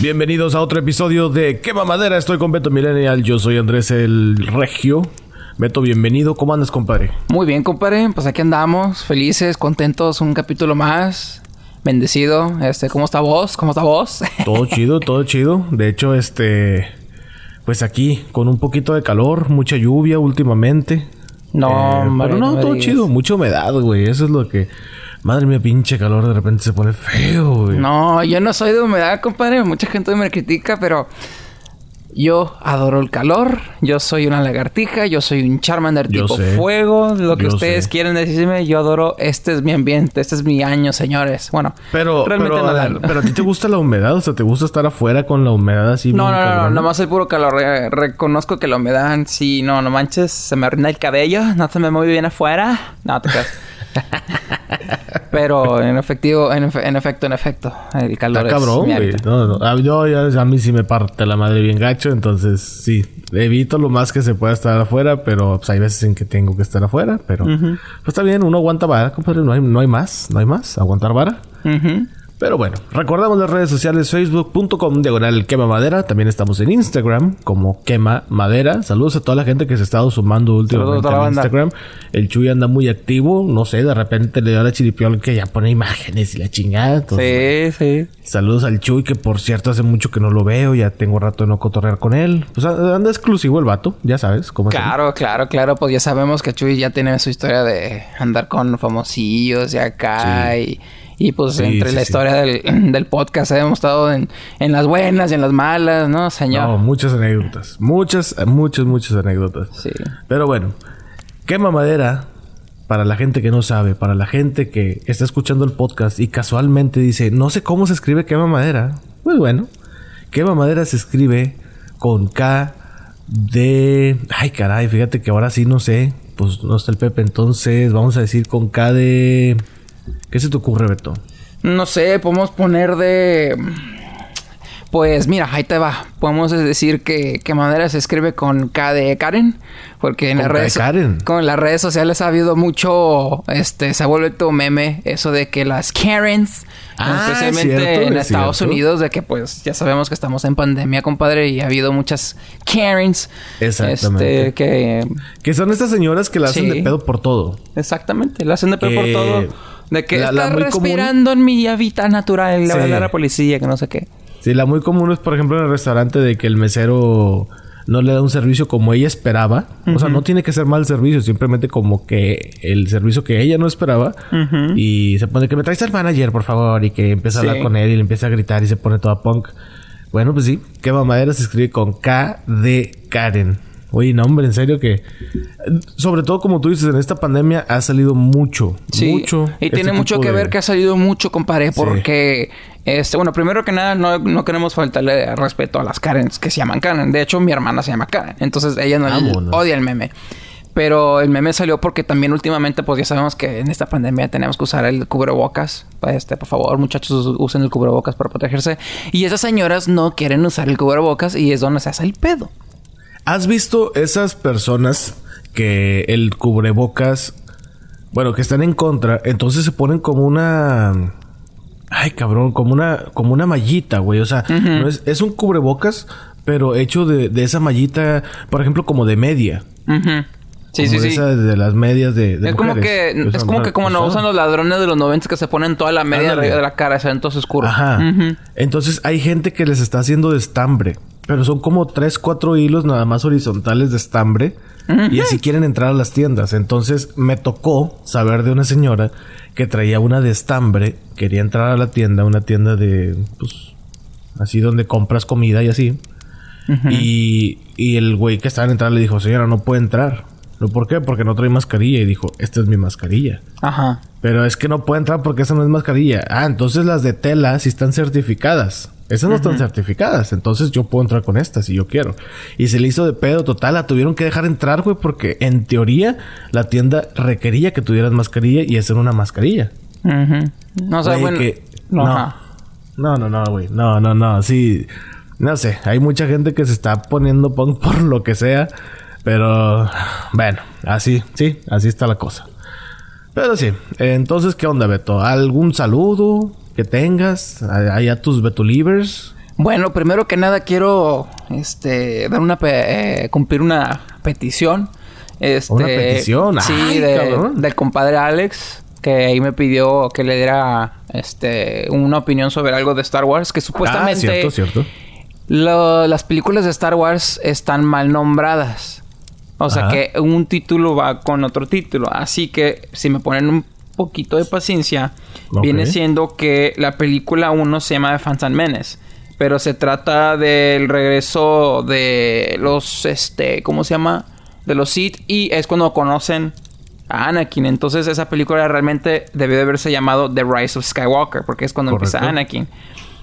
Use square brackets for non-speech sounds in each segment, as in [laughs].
Bienvenidos a otro episodio de Quema Madera. Estoy con Beto Millennial. Yo soy Andrés el Regio. Beto, bienvenido. ¿Cómo andas, compadre? Muy bien, compadre. Pues aquí andamos, felices, contentos. Un capítulo más. Bendecido. Este, ¿cómo está vos? ¿Cómo está vos? [laughs] Todo chido, todo chido. De hecho, este. Pues aquí, con un poquito de calor, mucha lluvia últimamente. No, Eh, madre, pero no, todo digas. chido, mucha humedad, güey. Eso es lo que. Madre mía, pinche calor de repente se pone feo, güey. No, yo no soy de humedad, compadre. Mucha gente me critica, pero yo adoro el calor. Yo soy una lagartija. Yo soy un Charmander Yo tipo sé. fuego. Lo que Yo ustedes sé. quieren decirme, yo adoro. Este es mi ambiente. Este es mi año, señores. Bueno, Pero, realmente pero, no a ver, pero a ti te gusta la humedad, o sea, te gusta estar afuera con la humedad así. No, no, no, no, nomás el puro calor. Re- reconozco que la humedad, sí, no, no manches, se me arruina el cabello, no se me mueve bien afuera. No, te creas. [laughs] [laughs] Pero en efectivo, en, efe- en efecto, en efecto, el calor Está es cabrón, güey. No, no. A, yo, ya- a mí sí me parte la madre bien gacho, entonces sí. Evito lo más que se pueda estar afuera, pero pues, hay veces en que tengo que estar afuera, pero pues está bien, uno aguanta vara, compadre, no hay, no hay más, no hay más, aguantar vara. Ujú. Pero bueno, recordamos las redes sociales facebook.com diagonal quema madera. También estamos en Instagram como quema madera. Saludos a toda la gente que se ha estado sumando últimamente a. Instagram. El Chuy anda muy activo. No sé, de repente le da la chiripiol que ya pone imágenes y la chingada. Entonces, Sí, sí. Saludos al Chuy, que por cierto hace mucho que no lo veo. Ya tengo rato de no cotorrear con él. Pues anda exclusivo el vato, ya sabes cómo es. Claro, claro, claro. Pues ya sabemos que Chuy ya tiene su historia de andar con famosillos y acá. Y, y pues Sí, entre sí, la sí. historia del, [clears throat] del podcast hemos estado en, en las buenas y en las malas, ¿no, señor? No, muchas anécdotas. Muchas, muchas, muchas anécdotas. Sí. Pero bueno, quema madera. Para la gente que no sabe, para la gente que está escuchando el podcast y casualmente dice, no sé cómo se escribe quema madera. Pues bueno, quema madera se escribe con K de... Ay, caray, fíjate que ahora sí no sé. Pues no está el Pepe, entonces vamos a decir con K de... ¿Qué se te ocurre, Beto? No sé, podemos poner de. Pues mira, ahí te va. Podemos decir que, que Madera se escribe con K de Karen. Porque en las redes. Karen. Con las redes sociales ha habido mucho. Este, se ha vuelto meme. Eso de que las Karens. Ah, especialmente es cierto, en es Estados cierto. Unidos. De que pues ya sabemos que estamos en pandemia, compadre. Y ha habido muchas Karens. Exactamente. Este, que. Que son estas señoras que la hacen Sí. de pedo por todo. Exactamente. La hacen de peor por todo. De que la- la está muy común- respirando en mi hábitat natural. Le va a Sí. a la policía, que no sé qué. Sí, la muy común es, por ejemplo, en el restaurante de que el mesero no le da un servicio como ella esperaba. O sea, no tiene que ser mal servicio, simplemente como que el servicio que ella no esperaba. Y se pone que me traes al manager, por favor, y que empieza a hablar Sí. con él y le empieza a gritar y se pone toda punk. Bueno, pues sí, que mamadera se escribe con K de Karen. Oye, no, hombre, en serio que... Sobre todo, como tú dices, en esta pandemia ha salido mucho, Sí, mucho... y este tiene mucho que de- ver que ha salido mucho, compadre, porque, este, bueno, primero que nada, no, no queremos faltarle respeto a las Karens que se llaman Karen. De hecho, mi hermana se llama Karen, entonces ella no Vámonos. odia el meme. Pero el meme salió porque también últimamente, pues ya sabemos que en esta pandemia tenemos que usar el cubrebocas. Este, por favor, muchachos, usen el cubrebocas para protegerse. Y esas señoras no quieren usar el cubrebocas y es donde se hace el pedo. ¿Has visto esas personas que el cubrebocas, bueno, que están en contra, entonces se ponen como una... Ay, cabrón, como una, como una mallita, güey. O sea, no es, es un cubrebocas, pero hecho de, de esa mallita, por ejemplo, como de media. Sí, Como sí, de sí. esa de las medias de, de Es como que es como que como no usan los ladrones de los 90 que se ponen toda la media de la cara, se ven todos oscuros. Ajá. Entonces hay gente que les está haciendo de estambre. Pero son como tres, cuatro hilos nada más horizontales de estambre. Y así quieren entrar a las tiendas. Entonces me tocó saber de una señora que traía una de estambre. Quería entrar a la tienda, una tienda de... Pues, así donde compras comida y así. y, y el güey que estaba en entrar le dijo, señora, no puede entrar. ¿No? ¿Por qué? Porque no trae mascarilla. Y dijo, esta es mi mascarilla. Ajá. Pero es que no puede entrar porque esa no es mascarilla. Ah, entonces las de tela sí están certificadas. Esas no están certificadas. Entonces yo puedo entrar con estas si yo quiero. Y se le hizo de pedo total. La tuvieron que dejar entrar, güey, porque en teoría la tienda requería que tuvieras mascarilla y era una mascarilla. No, o sea, Güey, bueno. que- no. No, no, no, güey. No, no, no. Sí. No sé. Hay mucha gente que se está poniendo punk por lo que sea. Pero bueno, así, sí, así está la cosa. Pero sí, entonces, ¿qué onda, Beto? ¿Algún saludo que tengas? Allá tus Betulivers. Bueno, primero que nada quiero este dar una eh, cumplir una petición. Este, ¿Una petición? Sí, Ay, de- del compadre Alex, que ahí me pidió que le diera este una opinión sobre algo de Star Wars, que Ah, supuestamente cierto, cierto. lo- las películas de Star Wars están mal nombradas. O sea Ajá. que un título va con otro título. Así que si me ponen un poquito de paciencia, viene siendo que la película 1 se llama The Phantom Menace. Pero se trata del regreso de los, este, ¿cómo se llama? De los Sith. Y es cuando conocen a Anakin. Entonces esa película realmente debió de haberse llamado The Rise of Skywalker. Porque es cuando empieza. Anakin.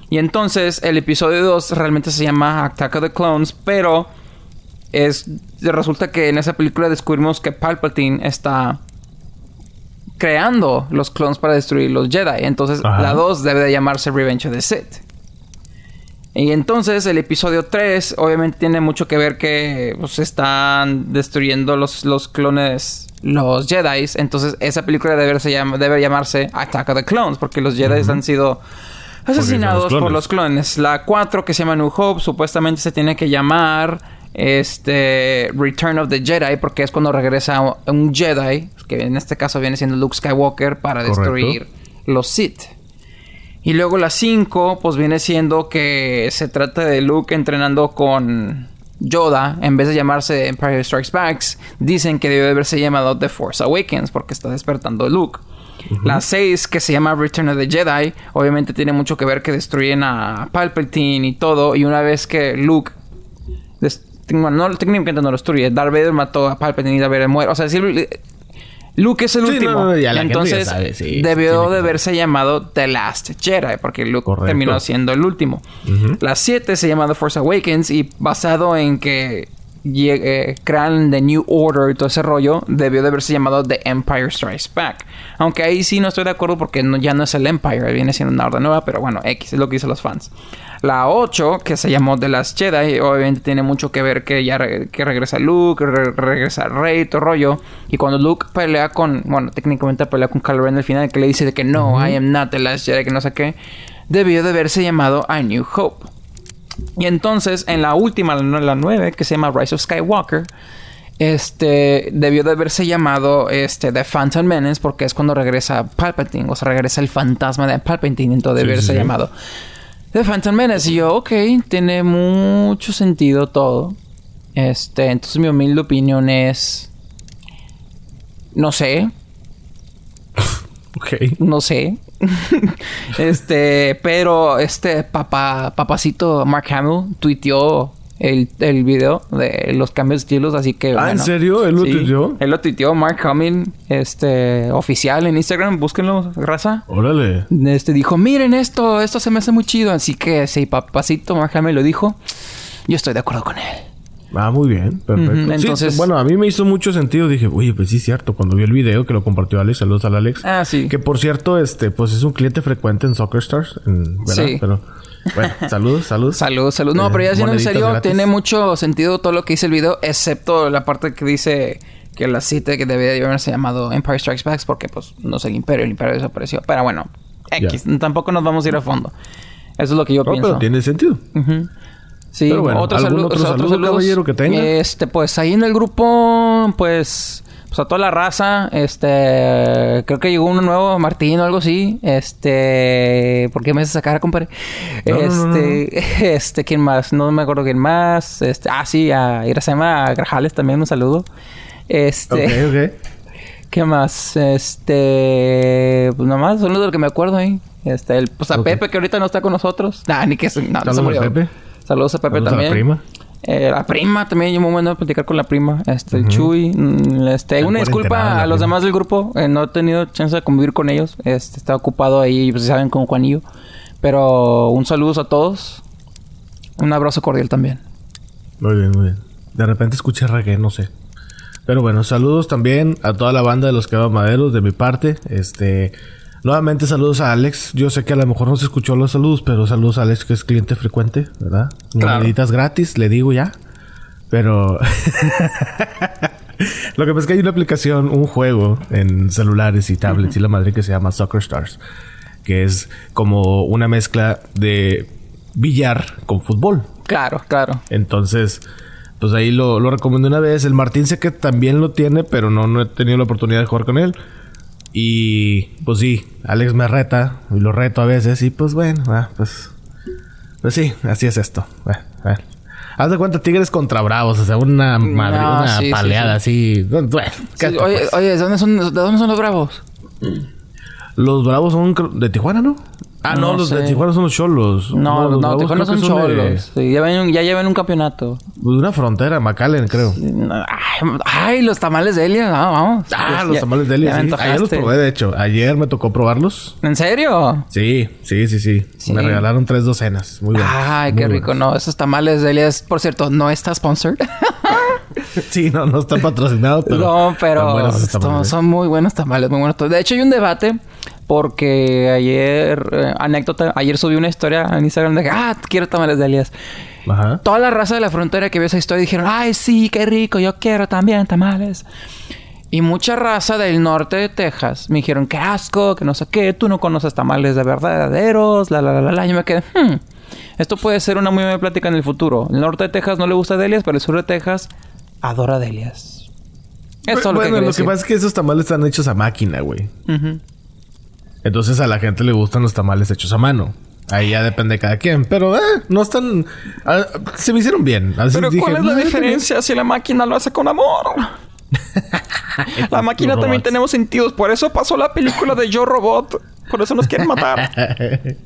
Y entonces el episodio 2 realmente se llama Attack of the Clones, pero es resulta que en esa película descubrimos que Palpatine está creando los clones para destruir los Jedi. Entonces Ajá. la 2 debe de llamarse Revenge of the Sith. Y entonces el episodio 3 obviamente tiene mucho que ver que pues, están destruyendo los, los clones, los Jedi. Entonces esa película debe, debe llamarse Attack of the Clones porque los Jedi han sido asesinados por los clones. La 4 que se llama New Hope supuestamente se tiene que llamar este Return of the Jedi porque es cuando regresa un Jedi, que en este caso viene siendo Luke Skywalker para Correcto. destruir los Sith. Y luego la 5, pues viene siendo que se trata de Luke entrenando con Yoda. En vez de llamarse Empire Strikes Back, dicen que debe de haberse llamado The Force Awakens porque está despertando Luke. La 6, que se llama Return of the Jedi, obviamente tiene mucho que ver que destruyen a Palpatine y todo. Y una vez que Luke no, técnicamente no lo destruye. Darth Vader mató a Palpatine y Darth Vader muere. O sea, Luke es el Sí, último. no, ya ya Entonces, sabe, sí, debió de que- haberse llamado The Last Jedi, porque Luke Correcto. terminó siendo el último. La 7 se llama The Force Awakens y basado en que eh, crean The New Order y todo ese rollo, debió de haberse llamado The Empire Strikes Back. Aunque ahí sí no estoy de acuerdo porque no- ya no es el Empire, viene siendo una orden nueva, pero bueno, X es lo que dicen los fans. La 8, que se llamó The Last Jedi, obviamente tiene mucho que ver que ya re- que regresa Luke, re- regresa Rey, todo rollo. Y cuando Luke pelea con, bueno, técnicamente pelea con Kylo Ren al final, que le dice de que no, I am not the Last Jedi, que no sé qué, debió de haberse llamado A New Hope. Y entonces, en la última, la la 9, que se llama Rise of Skywalker, este debió de haberse llamado este The Phantom Menace porque es cuando regresa Palpatine, o sea, regresa el fantasma de Palpatine, entonces Sí, debe haberse sí. llamado The Phantom Menace. Y yo, ok, tiene mucho sentido todo. Este, entonces mi humilde opinión es. No sé, [laughs] Ok. no sé. [laughs] este, pero este papá, papacito Mark Hamill tuiteó el, el video de los cambios de estilos, así que. Ah, ¿en serio? ¿Él lo Sí, tuiteó? Él lo tuiteó, Mark Hamill, este, oficial en Instagram, búsquenlo, raza. Órale. Este dijo, miren esto, esto se me hace muy chido. Así que si papacito Mark Hamill lo dijo, yo estoy de acuerdo con él. Ah, muy bien. Perfecto. Sí, entonces- bueno, a mí me hizo mucho sentido. Dije, oye, pues sí, es cierto. Cuando vi el video que lo compartió Alex, saludos al Alex. Ah, sí. Que por cierto, este, pues es un cliente frecuente en Soccer Stars, en- ¿verdad? Sí. Pero, bueno, saludos, saludos. Salud, salud. No, Eh, pero ya siendo en serio, gratis. tiene mucho sentido todo lo que dice el video, excepto la parte que dice que la cita que debía de haberse llamado Empire Strikes Back, porque pues no es el imperio, el imperio desapareció. Pero bueno, X, tampoco nos vamos a ir a fondo. Eso es lo que yo No, pienso. pero tiene sentido. Sí, Pero bueno, otro ¿algún saludo, otro o sea, saludos. caballero, que tenga? Este, pues ahí en el grupo, pues, pues a toda la raza, este, creo que llegó uno nuevo, Martín o algo así, este, ¿por qué me haces sacar, compadre? No, no, no, este, [laughs] este, ¿quién más? No me acuerdo quién más, este, ah, sí, a Iracema Grajales también un saludo, este, Ok, ok. [laughs] ¿qué más? Este, pues nomás, son los de los que me acuerdo ahí, este, el, pues a. Pepe que ahorita no está con nosotros, nah, ni que, se- no, no se Saludos a murió. Pepe. Saludos a Pepe Saludos a la también. prima. Eh, la prima también, yo muy bueno platicar con la prima. Este, Chuy. mm, Este, Está una disculpa a los prima. demás del grupo. eh, no he tenido chance de convivir con ellos. Este, estaba ocupado ahí, pues saben, con Juanillo. Pero un saludo a todos. Un abrazo cordial también. Muy bien, muy bien. De repente escuché reggae, no sé. Pero bueno, saludos también a toda la banda de los Maderos de mi parte. Este, nuevamente saludos a Alex. Yo sé que a lo mejor no se escuchó los saludos, pero saludos a Alex que es cliente frecuente, ¿verdad? Claro. Gratis, le digo ya. Pero [laughs] lo que pasa es que hay una aplicación, un juego en celulares y tablets y la madre que se llama Soccer Stars, que es como una mezcla de billar con fútbol. Claro, claro. Entonces, pues ahí lo, lo recomendé una vez. El Martín sé que también lo tiene, pero no, no he tenido la oportunidad de jugar con él. Y pues sí, Alex me reta y lo reto a veces. Y pues bueno, ah, pues, pues sí, así es esto. Haz de cuenta Tigres contra Bravos, o sea, una madre, No, una sí, sí, paleada así. Bueno, ¿qué Sí, te oye, pues? oye, ¿de dónde, son, ¿de dónde son los bravos? Los Bravos son de Tijuana, ¿no? Ah, no, No los de. Tijuana son los Cholos. No, no, los Bravos Tijuana son de- cholos. Sí, ya, ven- ya llevan un campeonato. De una frontera, McAllen, creo. Ay, los tamales de Elia, no, vamos. Ah, los ya- tamales de Elia, sí. Ayer los probé, de hecho. Ayer me tocó probarlos. ¿En serio? Sí, sí, sí, sí. Sí. Me regalaron tres docenas. Muy bien. Ay, qué rico. No, esos tamales de Elia, por cierto, no está sponsored. [laughs] Sí, no, no está patrocinado, pero. no, pero son, ¿eh? son muy buenos tamales, muy buenos. De hecho, hay un debate porque ayer, eh, anécdota, ayer subí una historia en Instagram de que, ah, quiero tamales de Elias. Ajá. Toda la raza de la frontera que vio esa historia dijeron, ay, sí, qué rico, yo quiero también tamales. Y mucha raza del norte de Texas me dijeron, qué asco, que no sé qué, tú no conoces tamales de verdaderos, la, la, la, la, la. Yo me quedé, hmm, esto puede ser una muy buena plática en el futuro. El norte de Texas no le gusta Delias, pero el sur de Texas adora Delias. Eso es lo que bueno, quería lo que pasa es que esos tamales están hechos a máquina, güey. Ujú. Entonces a la gente le gustan los tamales hechos a mano. Ahí ya depende de cada quien. Pero, eh, no están... ah, se me hicieron bien. Así Pero dije, ¿cuál es la "Ah, diferencia si la máquina lo hace con amor? [laughs] la máquina también robots. tenemos sentidos. Por eso pasó la película de Yo Robot. Por eso nos quieren matar. [laughs]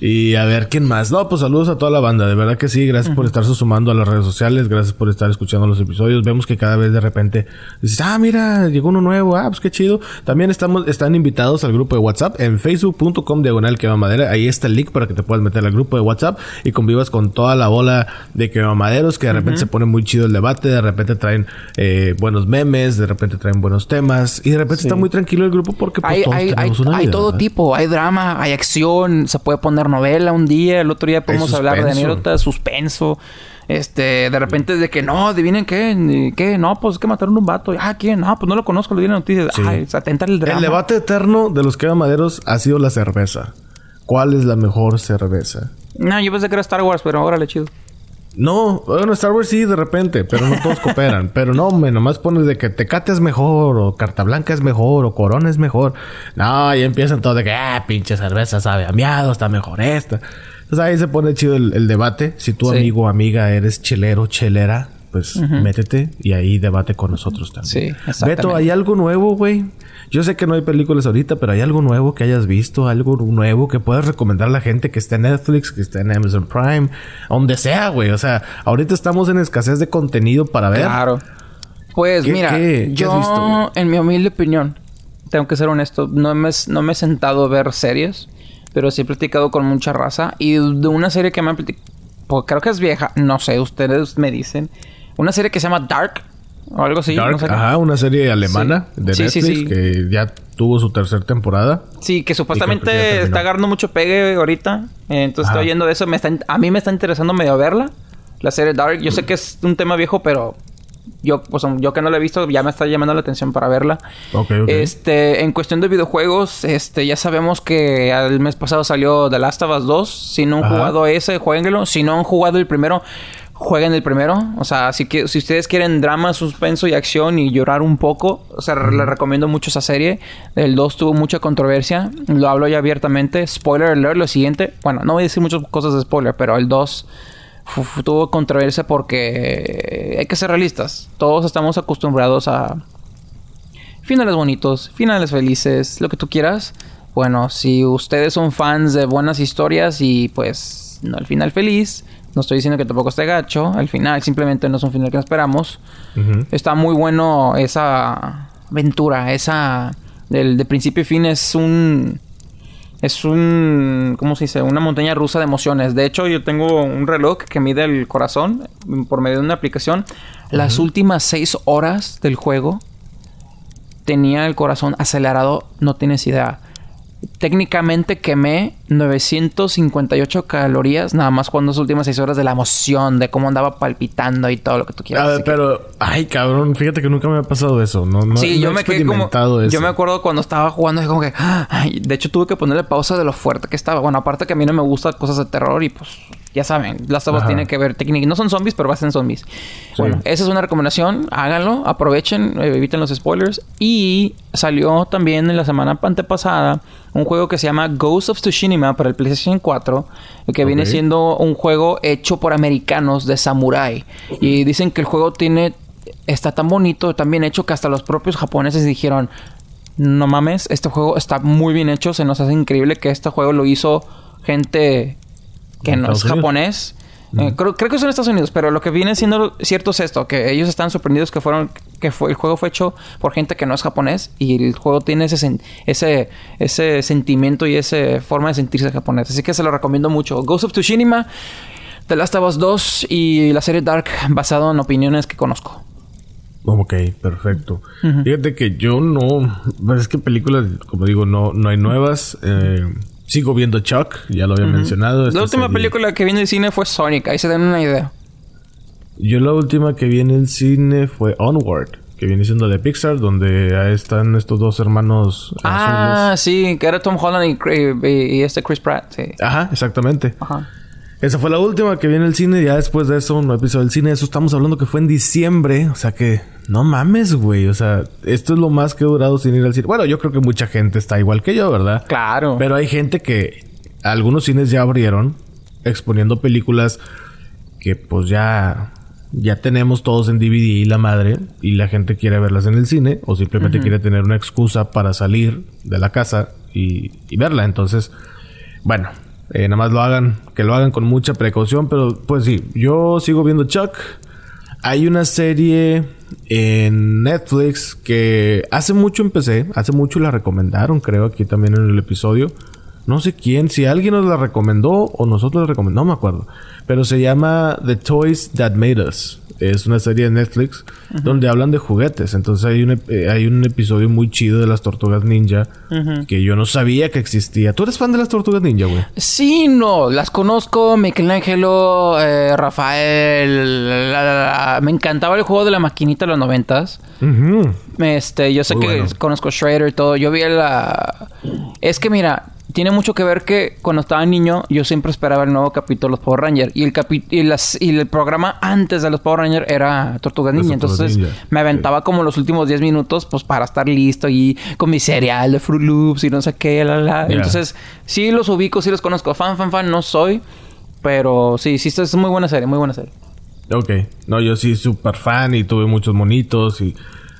Y a ver, ¿quién más? No, pues saludos a toda la banda. De verdad que sí. Gracias por estarse sumando a las redes sociales. Gracias por estar escuchando los episodios. Vemos que cada vez de repente dices, ah, mira, llegó uno nuevo. Ah, pues qué chido. También estamos, están invitados al grupo de WhatsApp en facebook.com diagonal quema madera. Ahí está el link para que te puedas meter al grupo de WhatsApp y convivas con toda la bola de quemamaderos que de repente se pone muy chido el debate. De repente traen eh, buenos memes, de repente traen buenos temas y de repente está muy tranquilo el grupo porque pues hay, todos hay, hay, tenemos una hay vida, todo ¿verdad? tipo. Hay drama, hay acción. Se puede poner novela un día. El otro día podemos hablar de anécdotas, suspenso. Este, de repente de que no, adivinen qué, qué, no, pues es que mataron a un vato. Ah, ¿quién? No, pues no lo conozco, lo di en noticias. Sí. Ay, se atenta el drama. El debate eterno de los quemamaderos ha sido la cerveza. ¿Cuál es la mejor cerveza? No, yo pensé que era Star Wars, pero órale, chido. No, bueno, Star Wars sí de repente, pero no todos cooperan. [laughs] Pero no, me nomás pones de que Tecate es mejor, o Carta Blanca es mejor, o Corona es mejor. No, y empiezan todos de que, ah, pinche cerveza sabe a miado, está mejor esta. Entonces ahí se pone chido el, el debate. Si tu Sí. amigo o amiga eres chelero, chelera, pues métete y ahí debate con nosotros también. Sí, exactamente. Beto, ¿hay algo nuevo, güey? Yo sé que no hay películas ahorita, pero ¿hay algo nuevo que hayas visto? ¿Algo nuevo que puedas recomendar a la gente que esté en Netflix, que esté en Amazon Prime? Donde sea, güey. O sea, ahorita estamos en escasez de contenido para ver. Claro. Pues ¿Qué- mira, qué- yo, visto, en mi humilde opinión, tengo que ser honesto, no me, no me he sentado a ver series, pero sí he platicado con mucha raza. Y de una serie que me han platicado, pues creo que es vieja, no sé, ustedes me dicen. Una serie que se llama Dark, o algo así. Dark, no sé. ajá, una serie alemana Sí. de Sí, Netflix sí. que ya tuvo su tercera temporada. Sí, que supuestamente está agarrando mucho pegue ahorita. Eh, Entonces Ajá. estoy oyendo de eso. Me está, a mí me está interesando medio verla. La serie Dark. Yo sé que es un tema viejo, pero yo, pues, yo que no la he visto, ya me está llamando la atención para verla. Este, en cuestión de videojuegos, este, ya sabemos que el mes pasado salió The Last of Us 2. Si no han Ajá. jugado ese, jueguenlo. Si no han jugado el primero, jueguen el primero. O sea, si, que, si ustedes quieren drama, suspenso y acción y llorar un poco, o sea, les recomiendo mucho esa serie. El 2 tuvo mucha controversia. Lo hablo ya abiertamente. Spoiler alert, lo siguiente. Bueno, no voy a decir muchas cosas de spoiler, pero el 2 fu- fu- tuvo controversia porque hay que ser realistas. Todos estamos acostumbrados a finales bonitos, finales felices, lo que tú quieras. Bueno, si ustedes son fans de buenas historias y pues no el final feliz, no estoy diciendo que tampoco esté gacho, al final simplemente no es un final que esperamos. Está muy bueno esa aventura, esa del de principio y fin es un es un ¿cómo se dice? Una montaña rusa de emociones. De hecho, yo tengo un reloj que mide el corazón por medio de una aplicación. Las últimas seis horas del juego tenía el corazón acelerado, no tienes idea. Técnicamente quemé 958 calorías nada más jugando las últimas 6 horas de la emoción, de cómo andaba palpitando y todo lo que tú quieras. A ver, pero, ay, cabrón, fíjate que nunca me ha pasado eso. No, no, sí, no yo he me quedé como. experimentado eso. Yo me acuerdo cuando estaba jugando, y como que. ay, de hecho, tuve que ponerle pausa de lo fuerte que estaba. Bueno, aparte que a mí no me gustan cosas de terror y pues. Ya saben, las Ajá. tienen que ver técnica. No son zombies, pero hacen zombies. Bueno, esa es una recomendación. Háganlo, aprovechen, eh, eviten los spoilers. Y salió también en la semana antepasada un juego que se llama Ghost of Tsushima para el PlayStation 4, que viene siendo un juego hecho por americanos de samurai. Y dicen que el juego tiene está tan bonito, tan bien hecho que hasta los propios japoneses dijeron, no mames, este juego está muy bien hecho, se nos hace increíble que este juego lo hizo gente que ¿En no es Estados Eh, creo, creo que es en Estados Unidos, pero lo que viene siendo cierto es esto, que ellos están sorprendidos que fueron, que fue, el juego fue hecho por gente que no es japonés y el juego tiene ese, ese, ese sentimiento y esa forma de sentirse japonés. Así que se lo recomiendo mucho. Ghost of Tsushima, The Last of Us 2 y la serie Dark basado en opiniones que conozco. Ok, perfecto. Fíjate que yo no... Pues es que películas, como digo, no, no hay nuevas. Eh, sigo viendo Chuck, ya lo había mencionado. esta La última serie- película que vi en el cine fue Sonic, ahí se dan una idea. Yo la última que vi en el cine fue Onward, que viene siendo de Pixar, donde ahí están estos dos hermanos Ah, sí, que era Tom Holland y, Cra- y- y este Chris Pratt, sí. Ajá, exactamente. Ajá. Esa fue la última que vi en el cine. Ya después de eso, no episodio del cine. Eso estamos hablando que fue en diciembre. O sea que, no mames, güey. O sea, esto es lo más que he durado sin ir al cine. Bueno, yo creo que mucha gente está igual que yo, ¿verdad? Claro. Pero hay gente que algunos cines ya abrieron exponiendo películas que pues ya ya tenemos todos en DVD y la madre y la gente quiere verlas en el cine o simplemente quiere tener una excusa para salir de la casa y, y verla. Entonces, bueno, eh, nada más lo hagan, que lo hagan con mucha precaución, pero pues sí, yo sigo viendo Chuck. Hay una serie en Netflix que hace mucho empecé, hace mucho la recomendaron, creo, aquí también en el episodio. No sé quién, si alguien nos la recomendó o nosotros la recomendamos, no me acuerdo. Pero se llama The Toys That Made Us. Es una serie de Netflix donde hablan de juguetes. Entonces hay un, eh, hay un episodio muy chido de las tortugas ninja que yo no sabía que existía. ¿Tú eres fan de las tortugas ninja, güey? Sí, no, las conozco, Michelangelo, eh, Rafael, la, la, la. me encantaba el juego de la maquinita de los noventas. Este, yo sé Muy que bueno. conozco Shredder y todo. Yo vi la. Es que mira, tiene mucho que ver que cuando estaba niño, yo siempre esperaba el nuevo capítulo de los Power Rangers. Y el capi- y, las, y el programa antes de los Power Rangers era Tortugas Ninja. Entonces Ninja, me aventaba como los últimos 10 minutos, pues para estar listo y con mi cereal de Fruit Loops y no sé qué, la, la. Entonces, sí los ubico, sí los conozco. Fan, fan, fan, no soy. Pero sí, sí, es muy buena serie, muy buena serie. Ok. No, yo sí súper fan y tuve muchos monitos y...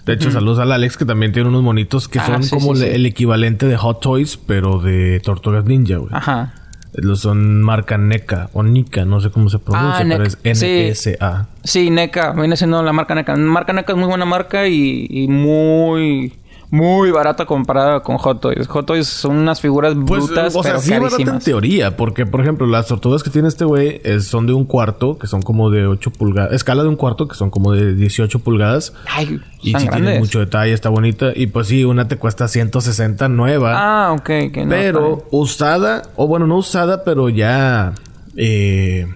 De hecho, saludos al Alex que también tiene unos monitos que Ah, son sí, como sí, le- sí. el equivalente de Hot Toys, pero de Tortugas Ninja, güey. Ajá. Los son marca NECA o NICA, no sé cómo se pronuncia, Ah, pero es sí. N-E-S-A. Sí, NECA, viene siendo la marca NECA. Marca NECA es muy buena marca y, y muy, muy barata comparada con Hot Toys. Hot Toys son unas figuras Pues, brutas, o sea, pero sí barata en carísimas. teoría, porque, por ejemplo, las tortugas que tiene este güey es- son de un cuarto, que son como de 8 pulgadas, escala de un cuarto, que son como de 18 pulgadas. Ay, Y sí tiene mucho detalle, está bonita. Y pues sí, una te cuesta 160 nueva. Ah, ok. que no, pero usada, o bueno, no usada, pero ya. eh,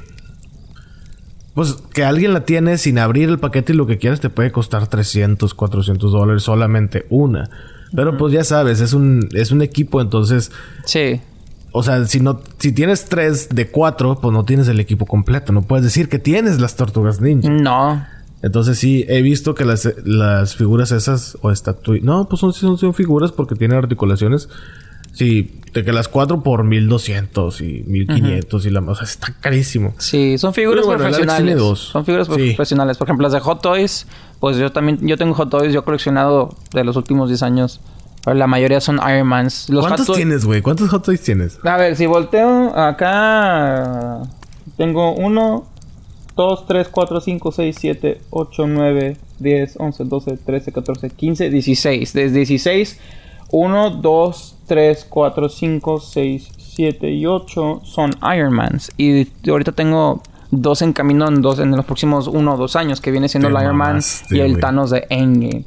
pues que alguien la tiene sin abrir el paquete y lo que quieras te puede costar 300, 400 dólares solamente una. Pero pues ya sabes, es un, es un equipo, entonces. Sí. O sea, si no, si tienes tres de cuatro, pues no tienes el equipo completo. No puedes decir que tienes las tortugas ninja. No. Entonces sí, he visto que las, las figuras esas o estatuillas... No, pues son, son, son figuras porque tienen articulaciones. Sí, de que las cuatro por 1200 y 1500 y la... O sea, está carísimo. Sí, son figuras Pero bueno, profesionales. Son figuras Sí. profesionales. Por ejemplo, las de Hot Toys, pues yo también, yo tengo Hot Toys, yo he coleccionado de los últimos 10 años. La mayoría son Iron Mans. Los ¿Cuántos Hot tienes, güey? ¿Cuántos Hot Toys tienes? A ver, si volteo acá, tengo 1, 2, 3, 4, 5, 6, 7, 8, 9, 10, 11, 12, 13, 14, 15, 16. Desde 16, 1, 2, 3, 4, 5, 6, 7 y 8 son Ironmans. Y ahorita tengo dos en camino en, dos, en los próximos 1 o 2 años, que viene siendo Te el Iron Man mamaste, y el. Thanos de Endgame.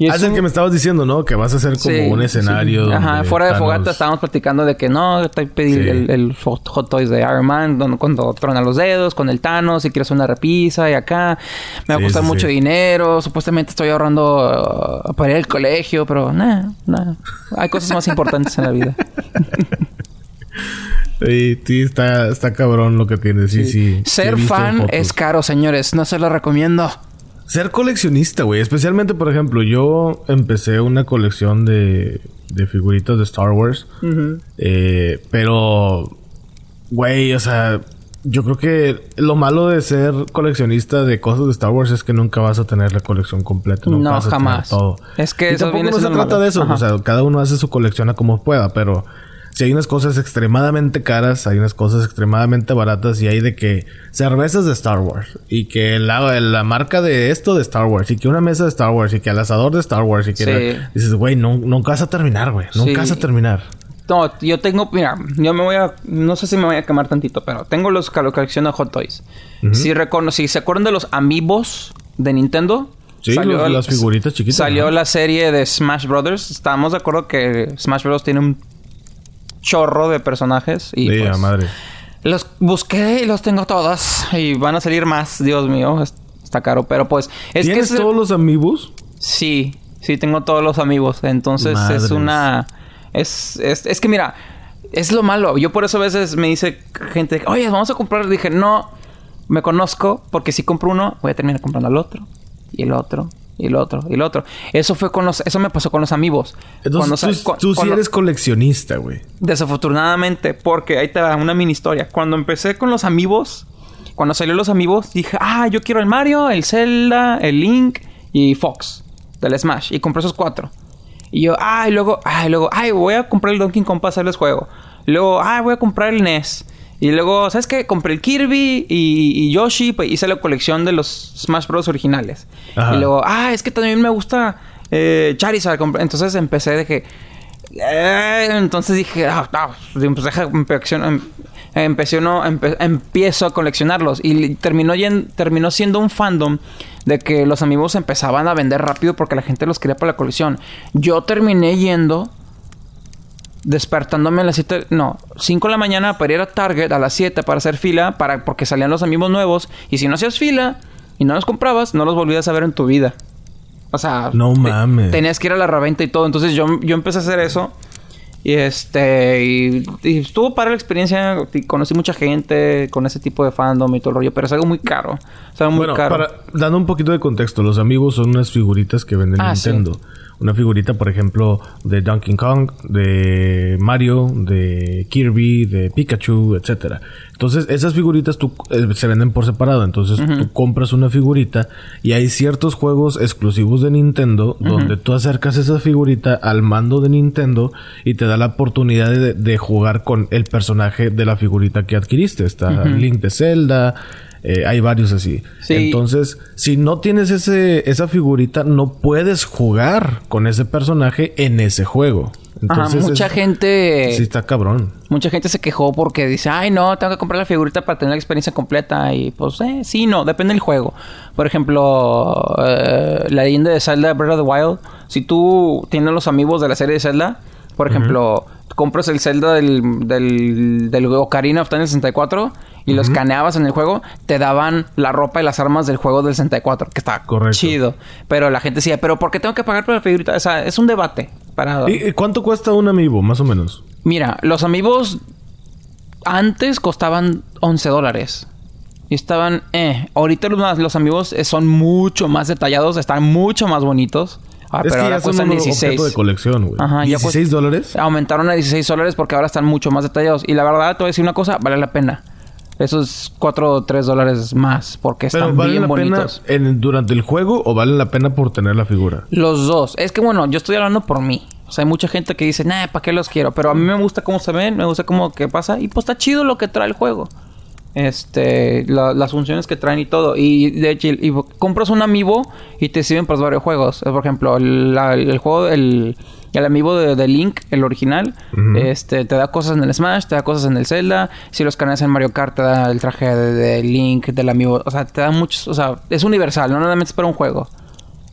Y es el que me estabas diciendo, ¿no? Que vas a hacer como un escenario. Ajá, fuera de fogata estábamos platicando de que no, te pedí el, Hot Toys de Iron Man, cuando trona los dedos, con el Thanos, si quieres una repisa y acá. Me va a costar mucho dinero, supuestamente estoy ahorrando uh, para ir al colegio, pero nada, nada. Hay cosas más importantes en la vida. [laughs] Sí, sí, está, está cabrón lo que tienes. Sí, sí. Ser fan es caro, señores. No se lo recomiendo. Ser coleccionista, güey. Especialmente, por ejemplo, yo empecé una colección de, de figuritas de Star Wars. Eh, pero, güey, o sea, yo creo que lo malo de ser coleccionista de cosas de Star Wars es que nunca vas a tener la colección completa. no, jamás. todo. Es que eso tampoco no se trata de eso. O sea, cada uno hace su colección a como pueda, pero si hay unas cosas extremadamente caras, hay unas cosas extremadamente baratas y hay de que cervezas de Star Wars y que la, la marca de esto de Star Wars y que una mesa de Star Wars y que el asador de Star Wars y que dices, güey, no, nunca vas a terminar, güey, nunca vas a terminar. No, yo tengo, mira, yo me voy a, no sé si me voy a quemar tantito, pero tengo los que de Hot Toys. Si reconocí, ¿se acuerdan de los amigos de Nintendo? Sí, las figuritas chiquitas. Salió la serie de Smash Brothers. Estábamos de acuerdo que Smash Bros. tiene un chorro de personajes. Y sí, pues, madre. Los busqué y los tengo todos. Y van a salir más, Dios mío. Está caro, pero pues... Es ¿Tienes todos los amigos? Sí, sí, tengo todos los amigos. Entonces es una... Es, es, es que mira, es lo malo. Yo por eso a veces me dice gente, oye, vamos a comprar. Dije, no, me conozco porque si compro uno, voy a terminar comprando al otro. Y el otro y el otro, y el otro. Eso fue con los... Eso me pasó con los amigos. Entonces, tú, sí eres coleccionista, güey. Desafortunadamente, porque ahí te va una mini historia. Cuando empecé con los amigos, cuando salió los amigos, dije, ah, yo quiero el Mario, el Zelda, el Link y Fox del Smash. Y compré esos cuatro. Y yo, ah, y luego, ah, y luego, ay, voy a comprar el Donkey Kong para hacerles juego. luego, ah, voy a comprar el NES. Y luego, ¿sabes qué? Compré el Kirby y, Yoshi, pues hice la colección de los Smash Bros. originales. Y luego, ah, es que también me gusta eh, Charizard. Entonces empecé de que. Eh, entonces dije, ah, ah pues deja, em, empecé, no, empiezo a coleccionarlos. Y terminó, terminó siendo un fandom de que los amigos empezaban a vender rápido porque la gente los quería para la colección. Yo terminé yendo despertándome a las 7, no, 5 de la mañana para ir a Target a las 7 para hacer fila, para, porque salían los amigos nuevos. Y si no hacías fila y no los comprabas, no los volvías a ver en tu vida. O sea, no mames. tenías que ir a la reventa y todo. Entonces yo, yo empecé a hacer eso. Y este, y, estuvo para la experiencia. conocí mucha gente con ese tipo de fandom y todo el rollo, pero es algo muy caro. Es algo muy bueno, caro. Para, dando un poquito de contexto, los amigos son unas figuritas que venden ah, Nintendo una figurita, por ejemplo, de Donkey Kong, de Mario, de Kirby, de Pikachu, etcétera. Entonces, esas figuritas tú, eh, se venden por separado. Entonces, tú compras una figurita y hay ciertos juegos exclusivos de Nintendo donde tú acercas esa figurita al mando de Nintendo y te da la oportunidad de, jugar con el personaje de la figurita que adquiriste. Está Link de Zelda, eh, hay varios así. Entonces, si no tienes ese, esa figurita, no puedes jugar con ese personaje en ese juego. Entonces, mucha gente. Sí, está cabrón. Mucha gente se quejó porque dice, ay, no, tengo que comprar la figurita para tener la experiencia completa. Y pues, eh, sí, no, depende del juego. Por ejemplo, eh, la leyenda de Zelda Breath of the Wild. Si tú tienes los amigos de la serie de Zelda, por ejemplo, compras el Zelda del, del, del Ocarina of Time 64 y lo escaneabas en el juego, te daban la ropa y las armas del juego del 64, que está chido. Pero la gente decía, ¿pero por qué tengo que pagar por la figurita? O sea, es un debate. Para... ¿Y cuánto cuesta un amiibo, más o menos? Mira, los amigos antes costaban 11 dólares. Y estaban, eh. Ahorita los, los amigos son mucho más detallados, están mucho más bonitos. Ah, es pero que ya son 16. de colección, güey. Ajá, ¿16 dólares? Aumentaron a 16 dólares porque ahora están mucho más detallados. Y la verdad, te voy a decir una cosa, vale la pena. Esos 4 o 3 dólares más porque están vale bien la bonitos. Pena en, durante el juego o vale la pena por tener la figura? Los dos. Es que bueno, yo estoy hablando por mí. O sea, hay mucha gente que dice, nah, ¿para qué los quiero? Pero a mí me gusta cómo se ven, me gusta cómo que pasa. Y pues está chido lo que trae el juego. Este, las funciones que traen y todo. Y de hecho, y, compras un amiibo y te sirven para varios juegos. Por ejemplo, el, el juego, el el amiibo de, Link, el original, este, te da cosas en el Smash, te da cosas en el Zelda. Si los canales en Mario Kart, te da el traje de, Link, del amiibo. O sea, te da muchos. O sea, es universal, no solamente es para un juego.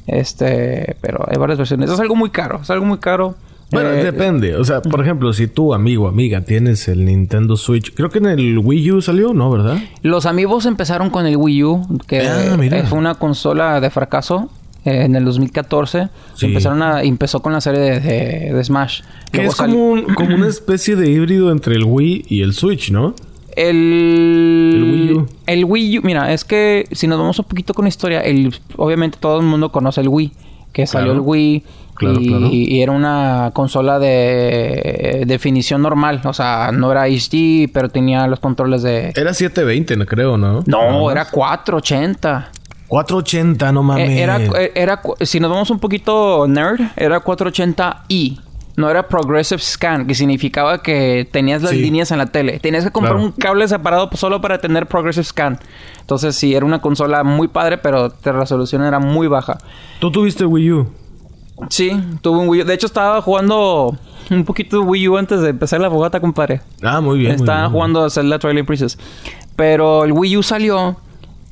Este, pero hay varias versiones. Es algo muy caro, es algo muy caro. Bueno, Eh, depende. O sea, por ejemplo, si tú, amigo, amiga, tienes el Nintendo Switch, creo que en el Wii U salió, ¿no? ¿Verdad? Los amigos empezaron con el Wii U, que Ah, mira. fue una consola de fracaso eh, en el 2014. Sí. Empezaron a, empezó con la serie de, de- de Smash. Que es como, un- como una especie de híbrido entre el Wii y el Switch, ¿no? El... El Wii U. El Wii U, mira, es que si nos vamos un poquito con la historia, el, obviamente todo el mundo conoce el Wii, que salió Claro. el Wii Claro, y, claro. y era una consola de definición normal, o sea, no era HD, pero tenía los controles de... Era 720, no creo, ¿no? No, era más. 480. 480, no mames. Eh, Era, eh, era, si nos vamos un poquito nerd, era 480i. No era Progressive Scan, que significaba que tenías las Sí. líneas en la tele. Tenías que comprar Claro. un cable separado pues, solo para tener Progressive Scan. Entonces, sí, era una consola muy padre, pero la resolución era muy baja. ¿Tú tuviste Wii U? Sí, tuve un Wii U. De hecho, estaba jugando un poquito de Wii U antes de empezar la fogata, compadre. Ah, muy bien. muy Estaba bien. jugando a Zelda Twilight Princess. Pero el Wii U salió,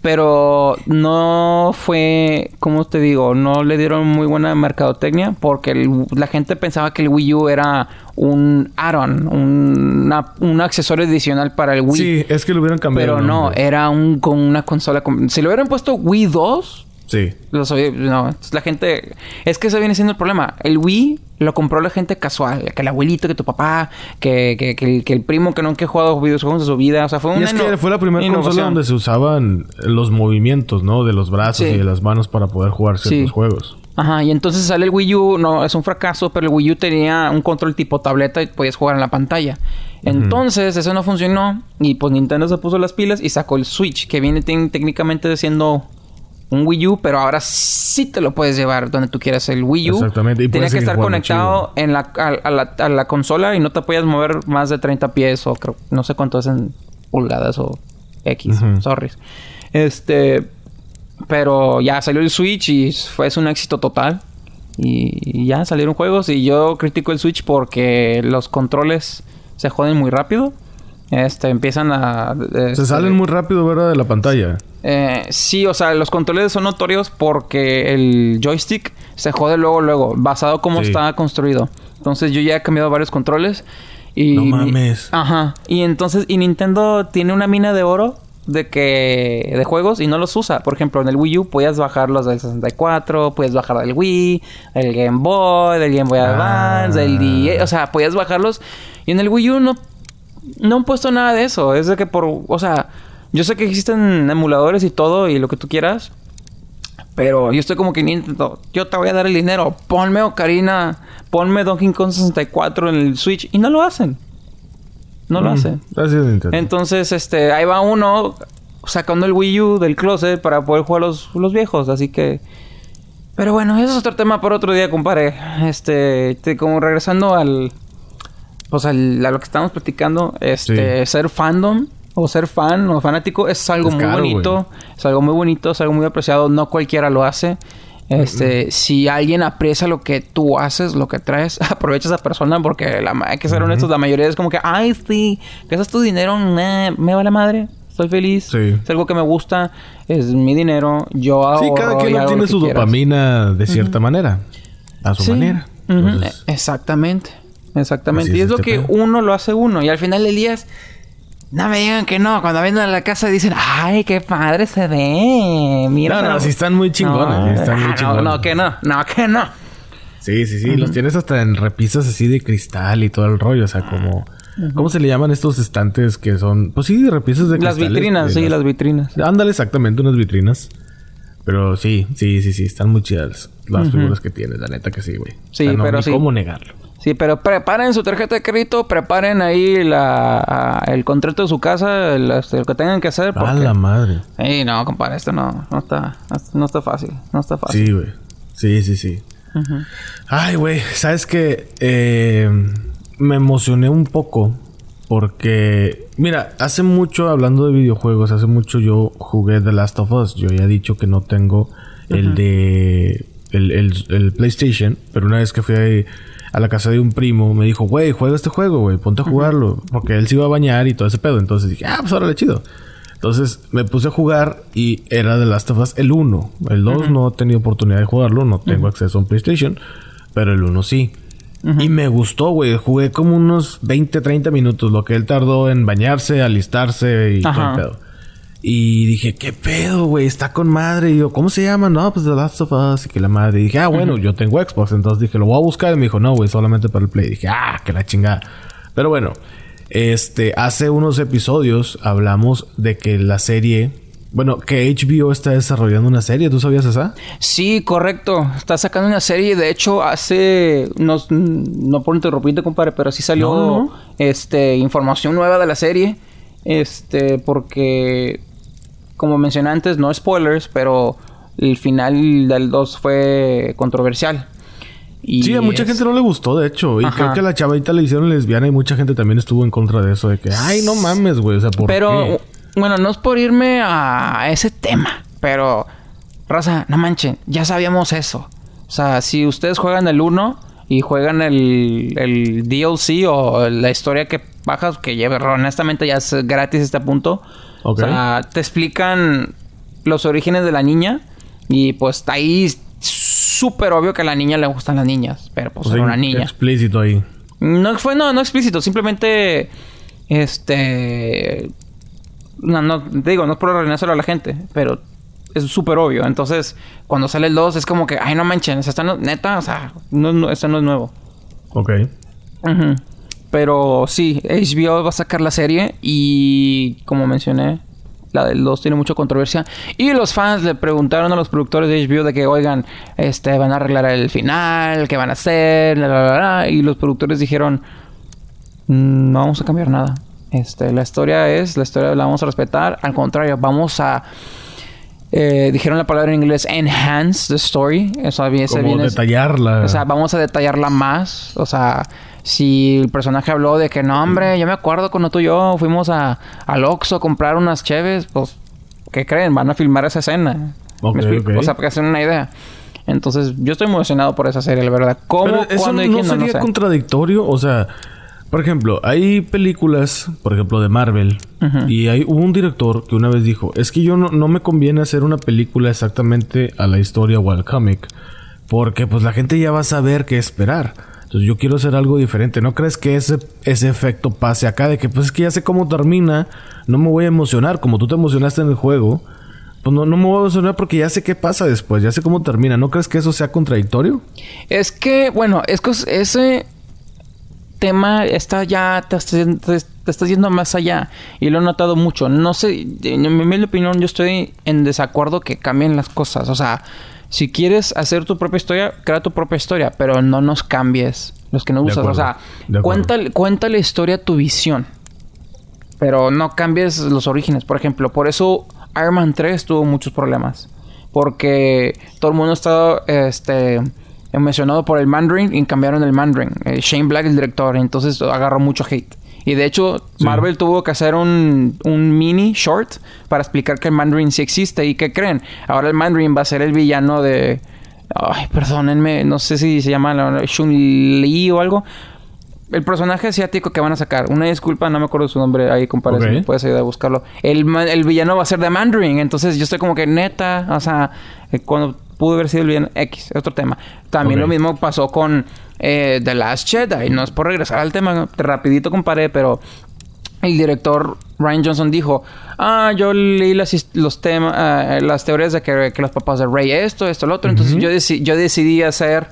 pero no fue, ¿cómo te digo? No le dieron muy buena mercadotecnia porque el- la gente pensaba que el Wii U era un add-on, un, una- un accesorio adicional para el Wii. Sí, es que lo hubieran cambiado. pero no, era un con una consola. con- si le hubieran puesto Wii 2, Sí. lo sabía- no, la gente... Es que eso viene siendo el problema. El Wii lo compró la gente casual. Que el abuelito, que tu papá, que, que, que el, que el primo que nunca ha jugado videojuegos de su vida. O sea, fue Y una es que fue la primera consola donde se usaban los movimientos, ¿no? De los brazos Sí. y de las manos para poder jugar ciertos Sí. juegos. Ajá, y entonces sale el Wii U, no, es un fracaso, pero el Wii U tenía un control tipo tableta y podías jugar en la pantalla. Entonces, eso no funcionó y pues Nintendo se puso las pilas y sacó el Switch, que viene técnicamente siendo un Wii U, pero ahora sí te lo puedes llevar donde tú quieras el Wii U. Exactamente, y Tenía que estar conectado en la, a, a la, a la consola y no te podías mover más de 30 pies o creo, no sé cuánto es en pulgadas o X, Ujú. sorry. Este, pero ya salió el Switch y fue es un éxito total. Y, y ya salieron juegos. Y yo critico el Switch porque los controles se joden muy rápido. Este, empiezan a... Se este, salen muy rápido, ¿verdad? De la pantalla. eh, sí, o sea, los controles son notorios porque el joystick se jode luego, luego, basado cómo Sí. está construido. Entonces yo ya he cambiado varios controles y... No mames. Ajá. Y entonces, y Nintendo tiene una mina de oro de que... de juegos y no los usa. Por ejemplo, en el Wii U podías bajar los del 64, puedes bajar del Wii, el Game Boy, del Game Boy Ah. Advance, del DS, o sea, podías bajarlos. Y en el Wii U no no han puesto nada de eso. Es de que por... O sea, yo sé que existen emuladores y todo y lo que tú quieras. Pero yo estoy como que Nintendo, yo te voy a dar el dinero. Ponme Ocarina, ponme Donkey Kong 64 en el Switch. Y no lo hacen. No lo Mm, hacen. Gracias, Nintendo. Entonces, este, ahí va uno sacando el Wii U del closet para poder jugar los, los viejos. Así que... Pero bueno, eso es otro tema para otro día, compadre. Este, te- como regresando al... Pues al- a lo que estamos platicando, este, Sí. ser fandom o ser fan o fanático es algo Es muy caro, bonito. Es algo muy bonito, es algo muy apreciado. No cualquiera lo hace. Este, si alguien aprecia lo que tú haces, lo que traes, [laughs] aprovecha a esa persona porque la, hay que ser honestos, la mayoría es como que, ay, sí, es tu dinero, Nah, me vale madre, estoy feliz, Sí. es algo que me gusta, es mi dinero, yo ahorro Sí, cada quien hago obtiene su quieras". dopamina de cierta manera. A su Sí. manera. Entonces, Exactamente. Exactamente. Y es lo este que pedo. uno lo hace uno. Y al final del día es... No me digan que no. Cuando vienen a la casa dicen... ¡Ay, qué padre se ve! Mira. No, no, sí están muy chingones, No, están muy ah, no, chingones. No, que no. No, que no. Sí, sí, sí. Los tienes hasta en repisas así de cristal y todo el rollo. O sea, como... ¿Cómo se le llaman estos estantes que son... Pues sí, repisas de Las cristales, vitrinas, de sí, las vitrinas. Ándale, exactamente, unas vitrinas. Pero sí, sí, sí, sí. Están muy chidas las figuras que tienes. La neta que sí, güey. Sí, O sea, no, pero ni sí. ¿Cómo negarlo? Sí, pero preparen su tarjeta de crédito, preparen ahí la, el contrato de su casa, el, este, lo que tengan que hacer. A Porque... la madre. Ey, no, compadre, esto no, no está, no está fácil, no está fácil. Sí, güey. Sí, sí, sí. Ujú. Ay, güey. ¿Sabes qué? Eh, me emocioné un poco. Porque... Mira, hace mucho, hablando de videojuegos, hace mucho yo jugué The Last of Us. Yo ya he dicho que no tengo el de... El, el- el PlayStation. Pero una vez que fui ahí a la casa de un primo, me dijo, güey, juega este juego, güey. Ponte a jugarlo. Porque él se iba a bañar y todo ese pedo. Entonces dije, ah, pues órale, chido. Entonces me puse a jugar y era de Last of Us el 1. El 2 no he tenido oportunidad de jugarlo, no tengo acceso a un PlayStation, pero el 1 sí. Y me gustó, güey. Jugué como unos 20, 30 minutos, lo que él tardó en bañarse, alistarse y todo el pedo. Y dije, ¿qué pedo, güey? Está con madre. Y yo, ¿cómo se llama? No, pues The Last of Us. Y que la madre. Y dije, ah, bueno, yo tengo Xbox. Entonces dije, lo voy a buscar. Y me dijo, no, güey, solamente para el Play. Y dije, ah, que la chingada. Pero bueno, este, hace unos episodios hablamos de que la serie bueno, que HBO está desarrollando una serie, ¿tú sabías esa? Sí, correcto. Está sacando una serie. De hecho, hace. No, no por interrumpirte, compadre, pero sí salió este información nueva de la serie. Este, porque. Como mencioné antes, no spoilers, pero el final del 2 fue controversial. Y sí, a mucha gente no le gustó, de hecho. Y creo que a la chavita le hicieron lesbiana y mucha gente también estuvo en contra de eso. De que, ay, no mames, güey. O sea, ¿por Pero, bueno, no es por irme a ese tema, pero, raza, no manchen, ya sabíamos eso. O sea, si ustedes juegan el 1 y juegan el, el DLC o la historia que bajas, que lleve, honestamente ya es gratis este punto. O sea, te explican los orígenes de la niña y pues está ahí súper obvio que a la niña le gustan las niñas, pero pues, era una niña. Explícito ahí. No fue, no, no explícito, simplemente este no, no, digo, no es por arruinárselo a la gente, pero es súper obvio. Entonces, cuando sale el 2, es como que, ay, no manchen, esta no, neta, o sea, no, no, este no es nuevo. Ok. Pero sí, HBO va a sacar la serie y, como mencioné, la del 2 tiene mucha controversia. Y los fans le preguntaron a los productores de HBO de que, oigan, este, van a arreglar el final, qué van a hacer, Y los productores dijeron, no vamos a cambiar nada. Este, la historia es, la historia la vamos a respetar. Al contrario, vamos a... Eh, dijeron la palabra en inglés enhance the story. Eso viene, Como detallarla. O sea, vamos a detallarla más. O sea, si el personaje habló de que no, hombre, yo me acuerdo cuando tú y yo fuimos a, al Oxxo a comprar unas cheves, pues, ¿qué creen? Van a filmar esa escena. O sea, para que una idea. Entonces, yo estoy emocionado por esa serie, la verdad. ¿Cómo, eso no sería contradictorio? O sea, por ejemplo, hay películas, por ejemplo, de Marvel, y hay hubo un director que una vez dijo, es que yo no, no, me conviene hacer una película exactamente a la historia o al cómic, porque pues la gente ya va a saber qué esperar. Entonces yo quiero hacer algo diferente. ¿No crees que ese, ese efecto pase acá? De que pues es que ya sé cómo termina, no me voy a emocionar, como tú te emocionaste en el juego. Pues no, no me voy a emocionar porque ya sé qué pasa después, ya sé cómo termina. ¿No crees que eso sea contradictorio? Es que, bueno, es que ese tema está ya, te, estás yendo más allá. Y lo he notado mucho. No sé, en mi opinión, yo estoy en desacuerdo que cambien las cosas. O sea, si quieres hacer tu propia historia, crea tu propia historia, pero no nos cambies los que no usas. O sea, cuenta, cuenta la historia tu visión. Pero no cambies los orígenes. Por ejemplo, por eso Iron Man 3 tuvo muchos problemas. Porque todo el mundo estaba este, mencionado por el Mandarin y cambiaron el Mandarin. Eh, Shane Black, el director, entonces agarró mucho hate. Y de hecho, Marvel tuvo que hacer un, un, mini short para explicar que el Mandarin sí existe. ¿Y qué creen? Ahora el Mandarin va a ser el villano de. Ay, perdónenme, no sé si se llama Shun-Li o algo. El personaje asiático que van a sacar. Una disculpa, no me acuerdo su nombre ahí, compadre. puedes ayudar a buscarlo. El, el, villano va a ser de Mandarin. Entonces yo estoy como que neta. O sea, eh, cuando pudo haber sido bien X, es otro tema. También lo mismo pasó con eh, The Last Jedi. No es por regresar al tema rapidito, compadre, pero el director Ryan Johnson dijo, ah, yo leí las, los temas, ah, las teorías de que, los papás de Rey esto, esto, lo otro. Entonces yo, yo decidí hacer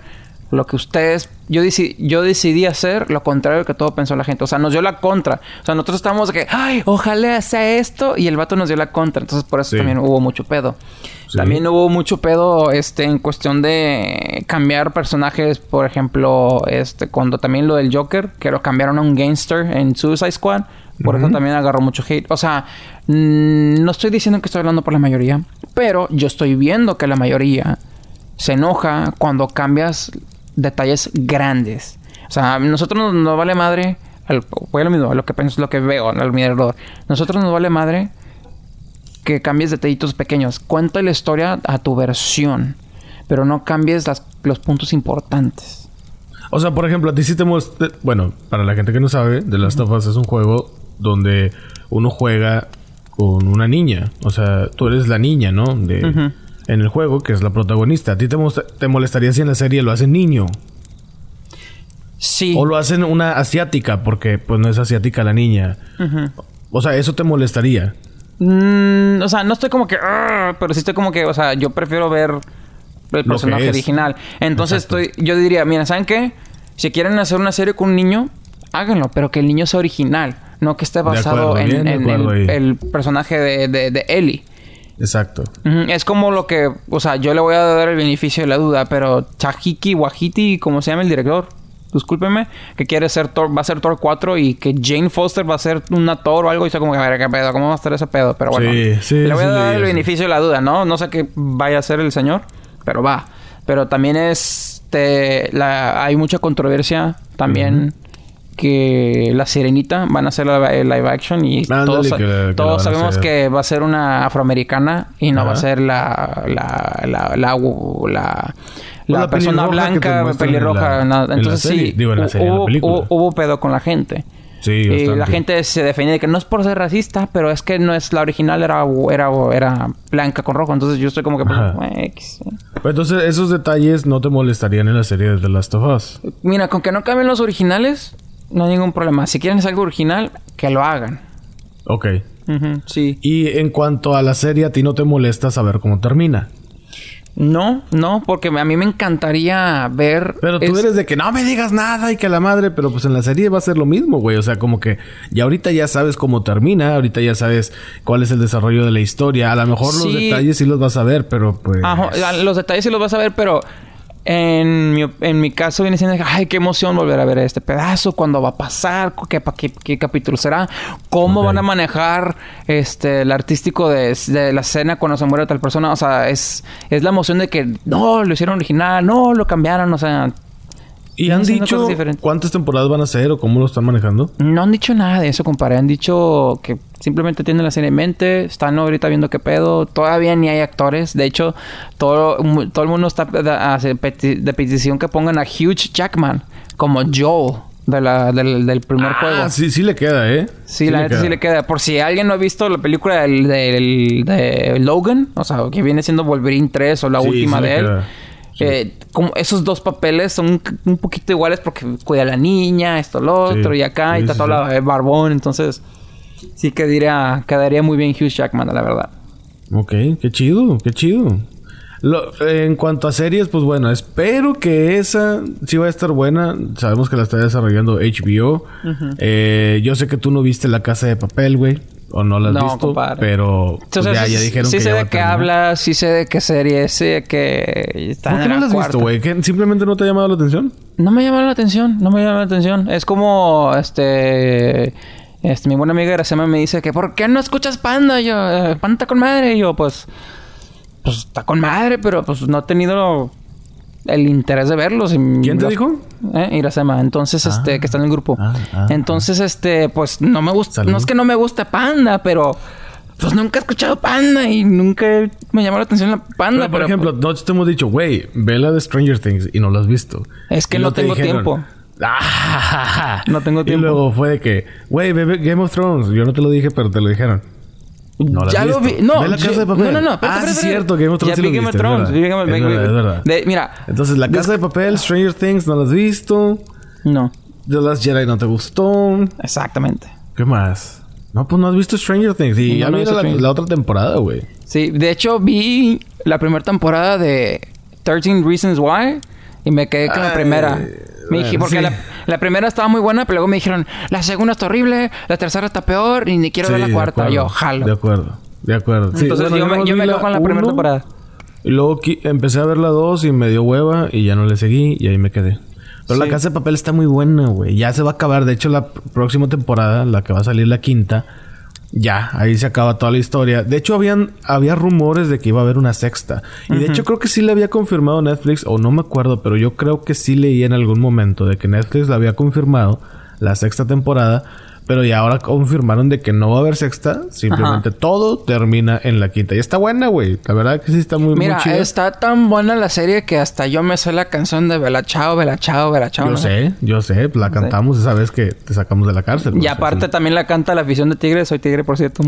lo que ustedes... Yo, decidí, yo decidí hacer lo contrario que todo pensó la gente. O sea, nos dio la contra. O sea, nosotros estábamos de que, ay, ojalá sea esto. Y el vato nos dio la contra. Entonces, por eso también hubo mucho pedo. También hubo mucho pedo este, en cuestión de cambiar personajes. Por ejemplo, este, cuando también lo del Joker, que lo cambiaron a un gangster en Suicide Squad. Por eso también agarró mucho hate. O sea, no estoy diciendo que estoy hablando por la mayoría, pero yo estoy viendo que la mayoría se enoja cuando cambias detalles grandes. O sea, a nosotros nos, vale madre. Fue lo mismo, lo que pienso, lo que veo al mirador. Nosotros nos vale madre que cambies detallitos pequeños. Cuenta la historia a tu versión, pero no cambies los puntos importantes. O sea, por ejemplo, a ti sí te Bueno, para la gente que no sabe, The Last of Us es un juego donde uno juega con una niña. O sea, tú eres la niña, ¿no? De, En el juego, que es la protagonista. ¿A ti te, te molestaría si en la serie lo hacen niño? Sí. O lo hacen una asiática, porque pues no es asiática la niña. O sea, eso te molestaría. Mm, o sea, no estoy como que... Ah", pero sí estoy como que... O sea, yo prefiero ver el personaje original. Entonces estoy... Yo diría, mira, ¿saben qué? Si quieren hacer una serie con un niño, háganlo. Pero que el niño sea original. No que esté basado en, el, personaje de, de, Ellie. Exacto. Es como lo que... O sea, yo le voy a dar el beneficio de la duda. Pero Chahiki Wahiti, como se llama el director discúlpeme, que quiere ser Thor, va a ser Thor 4 y que Jane Foster va a ser una Thor o algo. Y está como que, a ver, ¿qué pedo? ¿Cómo va a estar ese pedo? Pero bueno, sí, sí, le voy a dar el beneficio de la duda, ¿no? No sé qué vaya a ser el señor, pero va. Pero también es, la, hay mucha controversia también. Que la sirenita van a hacer el live action y todos, todos sabemos que va a ser una afroamericana y no va a ser la, la, la, la la, persona blanca, pelirroja. entonces sí, hubo, pedo con la gente. Sí, y la gente se defendía de que no es por ser racista, pero es que no es la original era era era blanca con rojo, entonces yo estoy como que pues, entonces esos detalles no te molestarían en la serie de The Last of Us. Mira, con que no cambien los originales, no hay ningún problema. Si quieren algo original, que lo hagan. Ok. sí. Y en cuanto a la serie, a ti no te molesta saber cómo termina. No, no, porque a mí me encantaría ver. Pero tú eres de que no me digas nada y que la madre, pero pues en la serie va a ser lo mismo, güey. O sea, como que ya ahorita ya sabes cómo termina, ahorita ya sabes cuál es el desarrollo de la historia. A lo mejor los detalles sí los vas a ver, pero pues. Ajá, los detalles sí los vas a ver, pero en mi, en mi caso viene siendo, ay, qué emoción volver a ver este pedazo, cuándo va a pasar, qué, qué, qué capítulo será, cómo van a manejar este el artístico de, de, la escena cuando se muere tal persona. O sea, es, es la emoción de que no, lo hicieron original, no, lo cambiaron, o sea, ¿Y han dicho cuántas temporadas van a ser o cómo lo están manejando? No han dicho nada de eso, compadre. Han dicho que simplemente tienen la serie en mente. Están ahorita viendo qué pedo. Todavía ni hay actores. De hecho, todo, todo el mundo está de, petición que pongan a Hugh Jackman como Joel. De la, del, primer ah, juego. Sí, sí le queda, ¿eh? Sí, la neta sí le queda. Por si alguien no ha visto la película del, de Logan, o sea, que viene siendo Wolverine 3 o la última de él. Eh, como esos dos papeles son un poquito iguales porque cuida a la niña, esto, lo otro, y acá, y está todo la barbón, entonces sí que diría, quedaría muy bien Hugh Jackman, la verdad. Ok, qué chido, qué chido. en cuanto a series, pues bueno, espero que esa sí va a estar buena. Sabemos que la está desarrollando HBO. Eh, yo sé que tú no viste La Casa de Papel, güey o no las has visto, pero pues, ya, ya, dijeron sí que sé de qué habla, sí sé de qué serie, sé que está ¿Por qué no las has visto, güey? ¿Simplemente no te ha llamado la atención? No me ha llamado la atención, no me llama la atención. Es como, este... Este, mi buena amiga Gracema me dice que ¿por qué no escuchas Panda? Y yo, eh, Panda está con madre. Y yo, pues... Pues está con madre, pero pues no he tenido el interés de verlos. ¿Quién te dijo? Eh, Irasema. Entonces, este, que está en el grupo. Ah, ah, Entonces, este, pues no me gusta. No es que no me guste Panda, pero pues nunca he escuchado Panda y nunca me llamó la atención la Panda. por ejemplo, no te hemos dicho, güey, ve la de Stranger Things y no la has visto. Es que [laughs] no tengo tiempo. no tengo tiempo. Y luego fue de que, güey, ve Game of Thrones. Yo no te lo dije, pero te lo dijeron. No ya lo vi. No, la casa de papel. No, no, no. ah, sí, es cierto. Game of Thrones. Ya vi Game of Thrones. Es verdad, es verdad. mira. Entonces, la casa de papel, Stranger Things, ¿no la has visto? No. The Last Jedi no te gustó. Exactamente. ¿Qué más? No, pues no has visto Stranger Things. Y ya vi la, otra temporada, güey. Sí, de hecho vi la primera temporada de 13 Reasons Why y me quedé con la primera. Me dije, porque la, primera estaba muy buena, pero luego me dijeron, la segunda está horrible, la tercera está peor y ni quiero ver la cuarta. yo, jalo. De acuerdo, de acuerdo. Entonces yo, me, yo me quedo con la primera temporada. Y luego empecé a ver la dos y me dio hueva y ya no le seguí y ahí me quedé. Pero la casa de papel está muy buena, güey. Ya se va a acabar. De hecho, la próxima temporada, la que va a salir la quinta, ya, ahí se acaba toda la historia. De hecho, habían, había rumores de que iba a haber una sexta. Y de hecho, creo que sí le había confirmado Netflix, o no me acuerdo, pero yo creo que sí leí en algún momento de que Netflix le había confirmado la sexta temporada. Pero ya ahora confirmaron de que no va a haber sexta. Simplemente todo termina en la quinta. Y está buena, güey. La verdad que sí está muy, Mira, está tan buena la serie que hasta yo me sé la canción de Bella Chao, Bella Chao, Bella Chao. Yo sé, yo sé. La cantamos esa vez que te sacamos de la cárcel. Y aparte también la canta la afición de Tigre. Soy Tigre, por cierto.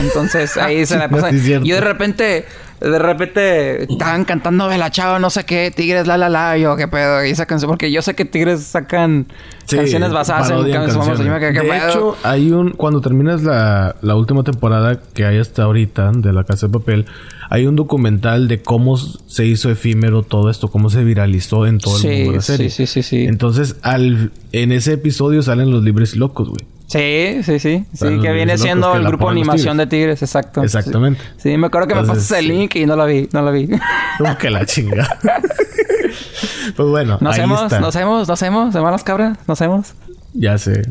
Entonces ahí [laughs] se la pasa. Sí, es cierto. yo de repente, de repente estaban cantando de la chava, no sé qué, Tigres, la la la, yo qué pedo, y esa canción, porque yo sé que Tigres sacan Sí, canciones basadas en canciones. Yo ¿qué De pedo? hecho, hay un... Cuando terminas la, la última temporada que hay hasta ahorita de La Casa de Papel, hay un documental de cómo se hizo efímero todo esto, cómo se viralizó en todo el Sí, mundo de la serie. sí, sí, sí. Entonces, al, en ese episodio salen los libres locos, güey. Sí, sí, sí. Sí, que viene siendo que el grupo de animación de tigres. Exacto. Exactamente. Sí, Sí, me acuerdo que me pasaste el link y no la vi, no la vi. [laughs] Como que la chinga. [laughs] pues bueno, Nos ahí hemos, está. nos hemos, nos hemos, hermanos cabras, nos hemos. Ya sé.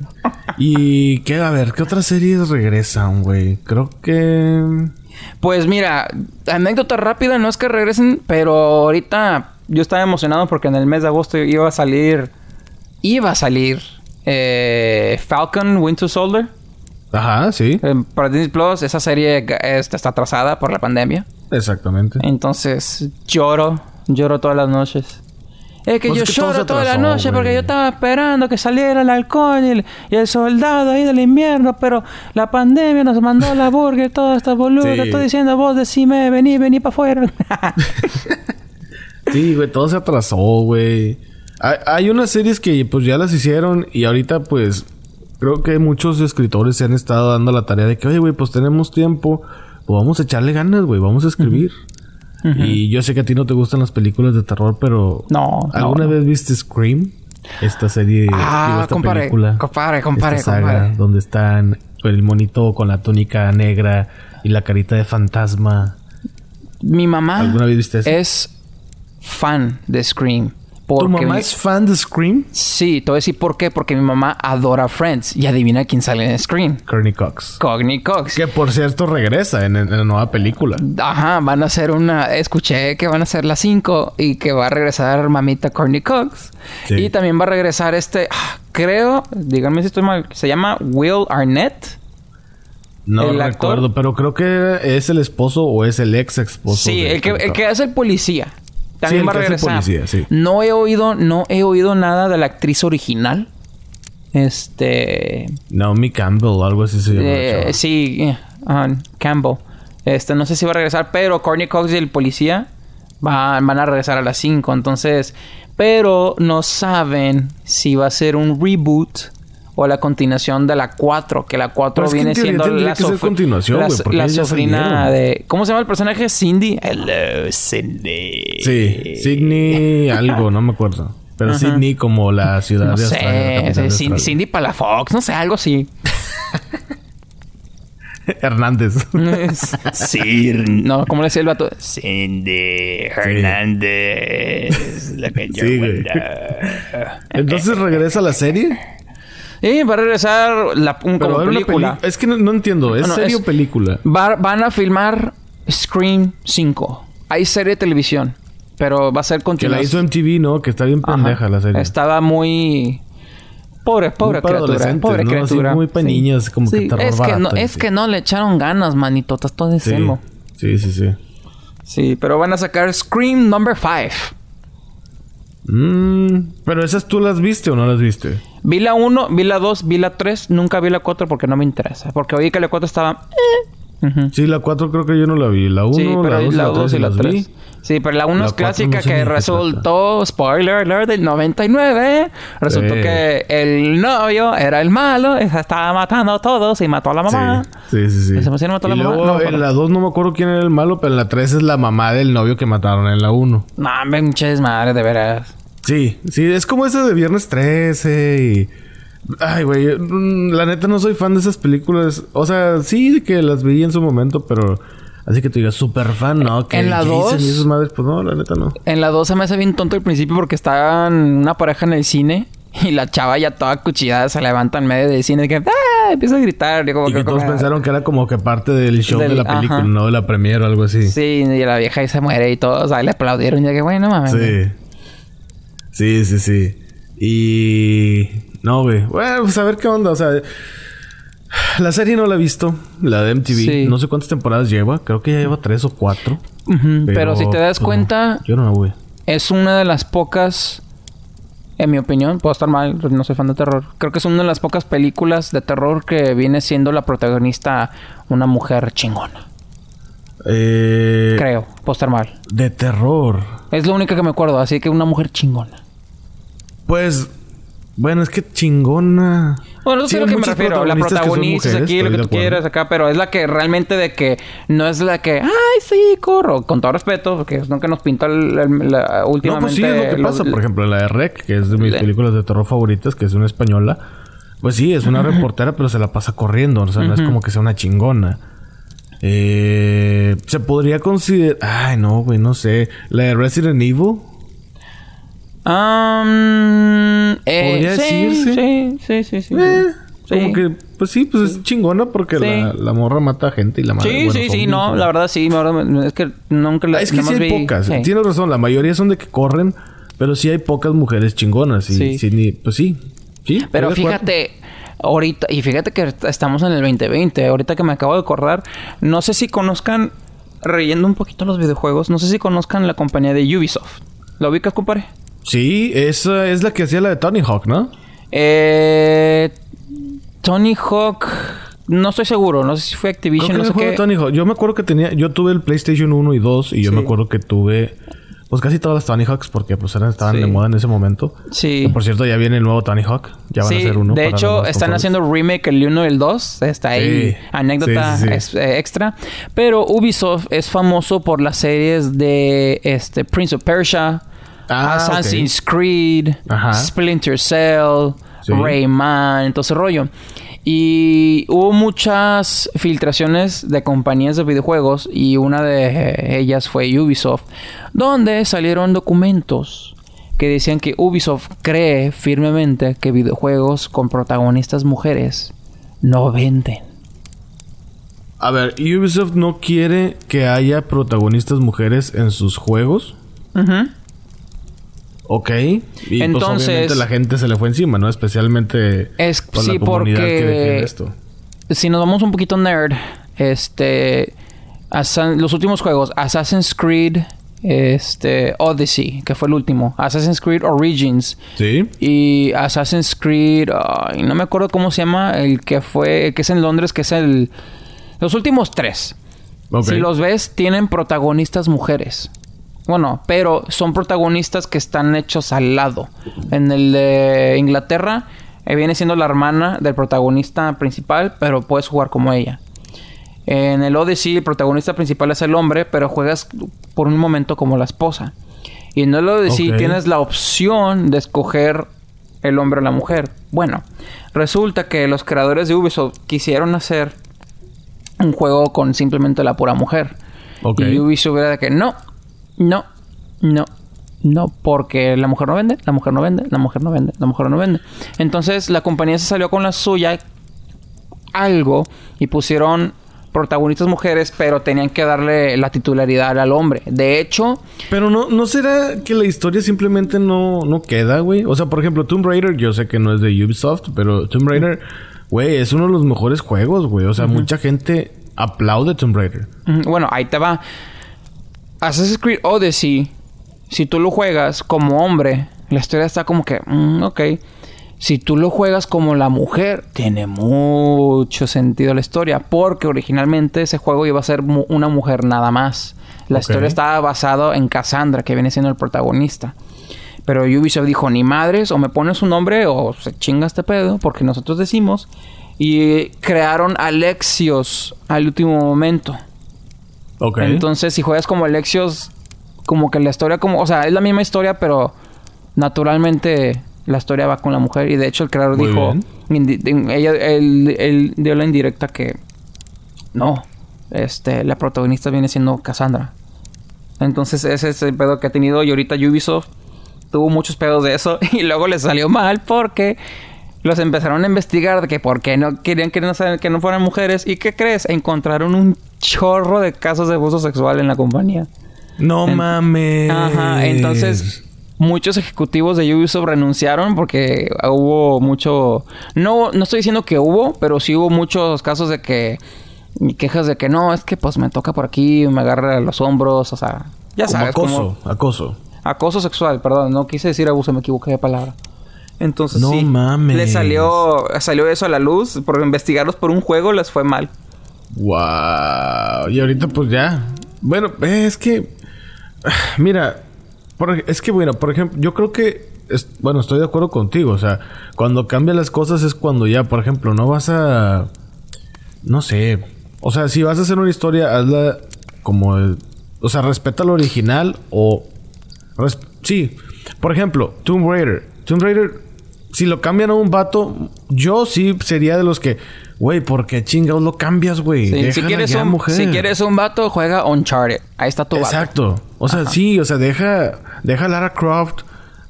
Y qué, a ver, ¿qué otras series regresan, güey? Creo que. Pues mira, anécdota rápida, no es que regresen, pero ahorita yo estaba emocionado porque en el mes de agosto iba a salir, iba a salir eh, Falcon Winter Soldier. Ajá, sí. Eh, para Disney Plus, esa serie está está atrasada por la pandemia. Exactamente. Entonces lloro, lloro todas las noches. Es que Pues yo es que todo lloro toda la noche porque yo estaba esperando que saliera el halcón y el, y el soldado ahí del invierno, pero la pandemia nos mandó la burger, toda esta boluda. Sí. Estoy diciendo vos, decime, vení, vení para afuera. [laughs] Sí, güey, todo se atrasó, güey. Hay, hay unas series que pues ya las hicieron y ahorita pues creo que muchos escritores se han estado dando la tarea de que, oye, güey, pues tenemos tiempo, pues vamos a echarle ganas, güey, vamos a escribir. Y yo sé que a ti no te gustan las películas de terror, pero No, ¿alguna no, vez viste Scream? Esta serie, digo, Ah, esta compadre, película. esta saga compadre. donde están el monito con la túnica negra y la carita de fantasma. Mi mamá ¿Alguna vez viste eso? es fan de Scream. ¿Tu mamá mi- es fan de Scream? Sí, te voy a decir por qué. Porque mi mamá adora Friends. Y adivina quién sale en Scream. Courtney Cox. Courtney Cox. Que por cierto regresa en, en la nueva película. Ajá, van a hacer una... Escuché que van a hacer las 5 y que va a regresar mamita Courtney Cox. Sí. Y también va a regresar este... ah, Creo, díganme si estoy mal, se llama Will Arnett. No ¿El actor? recuerdo, pero creo que es el esposo o es el ex esposo. Sí, el que, el que hace el policía. También va a regresar. policía, sí. No he oído, no he oído nada de la actriz original. Este... Naomi Campbell algo así se llama. la Eh, sí, eh, ah, Campbell. Este, no sé si va a regresar, pero Courtney Cox y el policía van, van a regresar a las 5. Entonces, pero no saben si va a ser un reboot o la continuación de la 4, que la 4 Pero es que en viene teoría siendo la, que sofri- continuación, la, porque la salieron. de ¿Cómo se llama el personaje? Cindy. Hello, Cindy. Sí, Sydney algo, no me acuerdo. Pero Sydney como la ciudad No de Australia. sé, capital de Cindy, Australia. Cindy para la Fox, no sé, algo así. [laughs] Hernández. [laughs] Sí, no, ¿cómo le decía el vato? Cindy Hernández. Que Sí. Entonces regresa la serie. Y va a regresar la, un, como película. Es que no, no entiendo. ¿Es No, no, serie es- película? Va- van a filmar Scream 5. Hay serie de televisión, pero va a ser Que la hizo MTV, ¿no? Que está bien Ajá. pendeja la serie. Estaba muy... Pobre, pobre Muy para criatura. Pobre ¿no? Así criatura. muy pa' niños, como que terror es que, no, es sí. que no le echaron ganas, manito. Estás todo sí. diciendo. sí, sí, sí. Sí, pero van a sacar Scream Number 5. Mm, pero esas tú las viste o no las viste? Vi la 1, vi la 2, vi la 3. Nunca vi la 4 porque no me interesa. Porque oí que la 4 estaba... eh. Ujú. Sí, la 4 creo que yo no la vi. La 1, Sí, la 2 la 2 y la las 3. vi. Sí, pero la 1 La es clásica no sé que resultó, spoiler alert, del 99. Resultó Sí. que el novio era el malo, se estaba matando a todos y mató a la mamá. Sí, sí, sí. ¿Ese emoción mató a la y mamá? luego No en la 2 no me acuerdo quién era el malo, pero en la 3 es la mamá del novio que mataron en la 1. No, me pinches madre, de veras. Sí, sí, es como esa de Viernes 13 y... Ay, güey, mm, la neta no soy fan de esas películas. O sea, sí que las vi en su momento, pero... Así que te digas, súper fan, ¿no? Que En la Jason dos- Y esas madres, pues no, la neta no. En la 2 se me hace bien tonto al principio porque estaban una pareja en el cine y la chava ya toda cuchillada se levanta en medio del cine y que ¡ah! empieza a gritar. Como Y que todos como- pensaron que era como que parte del show Del- de la película, ajá. no de la premiere o algo así. Sí, y la vieja ahí se muere y todos ahí le aplaudieron. Y que bueno, mames. Sí. Sí, sí, sí. Y... No, güey. Bueno, pues a ver qué onda. O sea... La serie no la he visto. La de MTV. Sí. No sé cuántas temporadas lleva. Creo que ya lleva tres o cuatro. Pero, si te das pues, cuenta, Yo no la voy. es una de las pocas En mi opinión, puedo estar mal, no soy fan de terror. Creo que es una de las pocas películas de terror que viene siendo la protagonista una mujer chingona. Eh, Creo, puedo estar mal. De terror. Es lo único que me acuerdo, así que una mujer chingona. Pues, bueno, es que chingona. Bueno, eso Sí, es a lo que me refiero. La protagonista mujeres, aquí, lo que de tú quieras acá, pero es la que realmente de que no es la que, ay, sí, corro. Con todo respeto, porque es lo que nos pintó el- el- la- No, últimamente. pues sí, es lo que los- pasa. Por ejemplo, la de Rec, que es de mis Le- películas de terror favoritas, que es una española. Pues sí, es una reportera, pero se la pasa corriendo. O sea, no es como que sea una chingona. Eh, se podría considerar... Ay, no, güey, no sé. La de Resident Evil. Am, eh, ¿Podría sí, decirse? Sí, sí, sí, sí. Eh, Sí. Como que, pues sí, pues es chingona porque Sí. la, la morra mata gente y la mata. Sí, sí, sí, no, la verdad sí, la verdad, es que nunca la Es que sí hay vi- pocas. sí. Tienes razón, la mayoría son de que corren, pero sí hay pocas mujeres chingonas. Y, Sí. sí, pues sí. sí Pero fíjate, ahorita, y fíjate que estamos en el 2020, ahorita que me acabo de acordar, no sé si conozcan, reyendo un poquito los videojuegos, no sé si conozcan la compañía de Ubisoft. ¿La ubicas, compadre? Sí, esa es la que hacía la de Tony Hawk, ¿no? Eh, Tony Hawk, no estoy seguro, no sé si fue Creo Activision, que no sé qué. de Tony Hawk. Yo me acuerdo que tenía... Yo tuve el PlayStation 1 y 2 y yo Sí. me acuerdo que tuve... Pues casi todas las Tony Hawks porque pues eran, estaban Sí. de moda en ese momento. Sí. Por cierto, ya viene el nuevo Tony Hawk. Ya van Sí, a hacer uno. de hecho, están consolas. haciendo remake el 1 y el 2. Está ahí, Sí. anécdota es- eh, extra. Pero Ubisoft es famoso por las series de este, Prince of Persia, Ah, Assassin's Creed, Ajá. Splinter Cell, Sí. Rayman, entonces rollo. Y hubo muchas filtraciones de compañías de videojuegos y una de ellas fue Ubisoft, donde salieron documentos que decían que Ubisoft cree firmemente que videojuegos con protagonistas mujeres no venden. A ver, Ubisoft no quiere que haya protagonistas mujeres en sus juegos. Ujú. Ok. Y Entonces- pues obviamente la gente se le fue encima, ¿no? Especialmente Es- con sí, la comunidad porque- que defiende esto. si nos vamos un poquito nerd, este, los últimos juegos, Assassin's Creed, este, Odyssey, que fue el último, Assassin's Creed Origins ¿Sí? y Assassin's Creed, ay, no me acuerdo cómo se llama, el que fue, el que es en Londres, que es el, los últimos tres. Ok. Si los ves, tienen protagonistas mujeres. Bueno, pero son protagonistas que están hechos al lado. En el de Inglaterra, eh, viene siendo la hermana del protagonista principal, pero puedes jugar como ella. En el Odyssey, el protagonista principal es el hombre, pero juegas por un momento como la esposa. Y en el Odyssey tienes la opción de escoger el hombre o la mujer. Bueno, resulta que los creadores de Ubisoft quisieron hacer un juego con simplemente la pura mujer. Ok. Y Ubisoft era de que no, no, no, no, porque la mujer no vende, la mujer no vende, la mujer no vende, la mujer no vende. Entonces la compañía se salió con la suya algo y pusieron protagonistas mujeres, pero tenían que darle la titularidad al hombre. De hecho, Pero no, ¿no será que la historia simplemente no, no queda, güey? O sea, por ejemplo, Tomb Raider, yo sé que no es de Ubisoft, pero Tomb Raider, güey, es uno de los mejores juegos, güey. O sea, mucha gente aplaude Tomb Raider. Bueno, ahí te va. Assassin's Creed Odyssey, si tú lo juegas como hombre, la historia está como que, mm, ok. Si tú lo juegas como la mujer, tiene mucho sentido la historia, porque originalmente ese juego iba a ser mu- una mujer nada más. La historia estaba basada en Cassandra, que viene siendo el protagonista. Pero Ubisoft dijo, ni madres, o me pones un nombre o se chinga este pedo, porque nosotros decimos. Y crearon Alexios al último momento. Ok. Entonces, si juegas como Alexios, como que la historia, como, o sea, es la misma historia, pero naturalmente la historia va con la mujer. Y de hecho, el creador Muy dijo, bien. ella, él, él dio la indirecta que no, este, la protagonista viene siendo Cassandra. Entonces, ese es el pedo que ha tenido. Y ahorita Ubisoft tuvo muchos pedos de eso. [laughs] Y luego les salió mal porque los empezaron a investigar de que por qué no querían que no, sean- que no fueran mujeres. ¿Y qué crees? Encontraron un chorro de casos de abuso sexual en la compañía. No En- mames. Ajá, entonces muchos ejecutivos de Ubisoft renunciaron porque hubo mucho... No, no estoy diciendo que hubo, pero sí hubo muchos casos de que... quejas de que no, es que pues me toca por aquí, me agarra los hombros, o sea... Ya Como sabes, acoso, como acoso. acoso sexual, perdón, no quise decir abuso, me equivoqué de palabra. Entonces No sí, mames. le salió salió eso a la luz por investigarlos por un juego les fue mal. Wow. Y ahorita pues ya. Bueno, es que mira, es que bueno, por ejemplo, yo creo que bueno, estoy de acuerdo contigo, o sea, cuando cambian las cosas es cuando ya, por ejemplo, no vas a no sé, o sea, si vas a hacer una historia, hazla como o sea, respeta lo original o sí, por ejemplo, Tomb Raider, Tomb Raider si lo cambian a un vato, yo sí sería de los que, güey, ¿por qué chingados lo cambias, güey? Sí, si quieres ya, un mujer. si quieres un vato juega Uncharted. Ahí está tu vato. Exacto. O sea, sí, o sea, deja, deja a Lara Croft.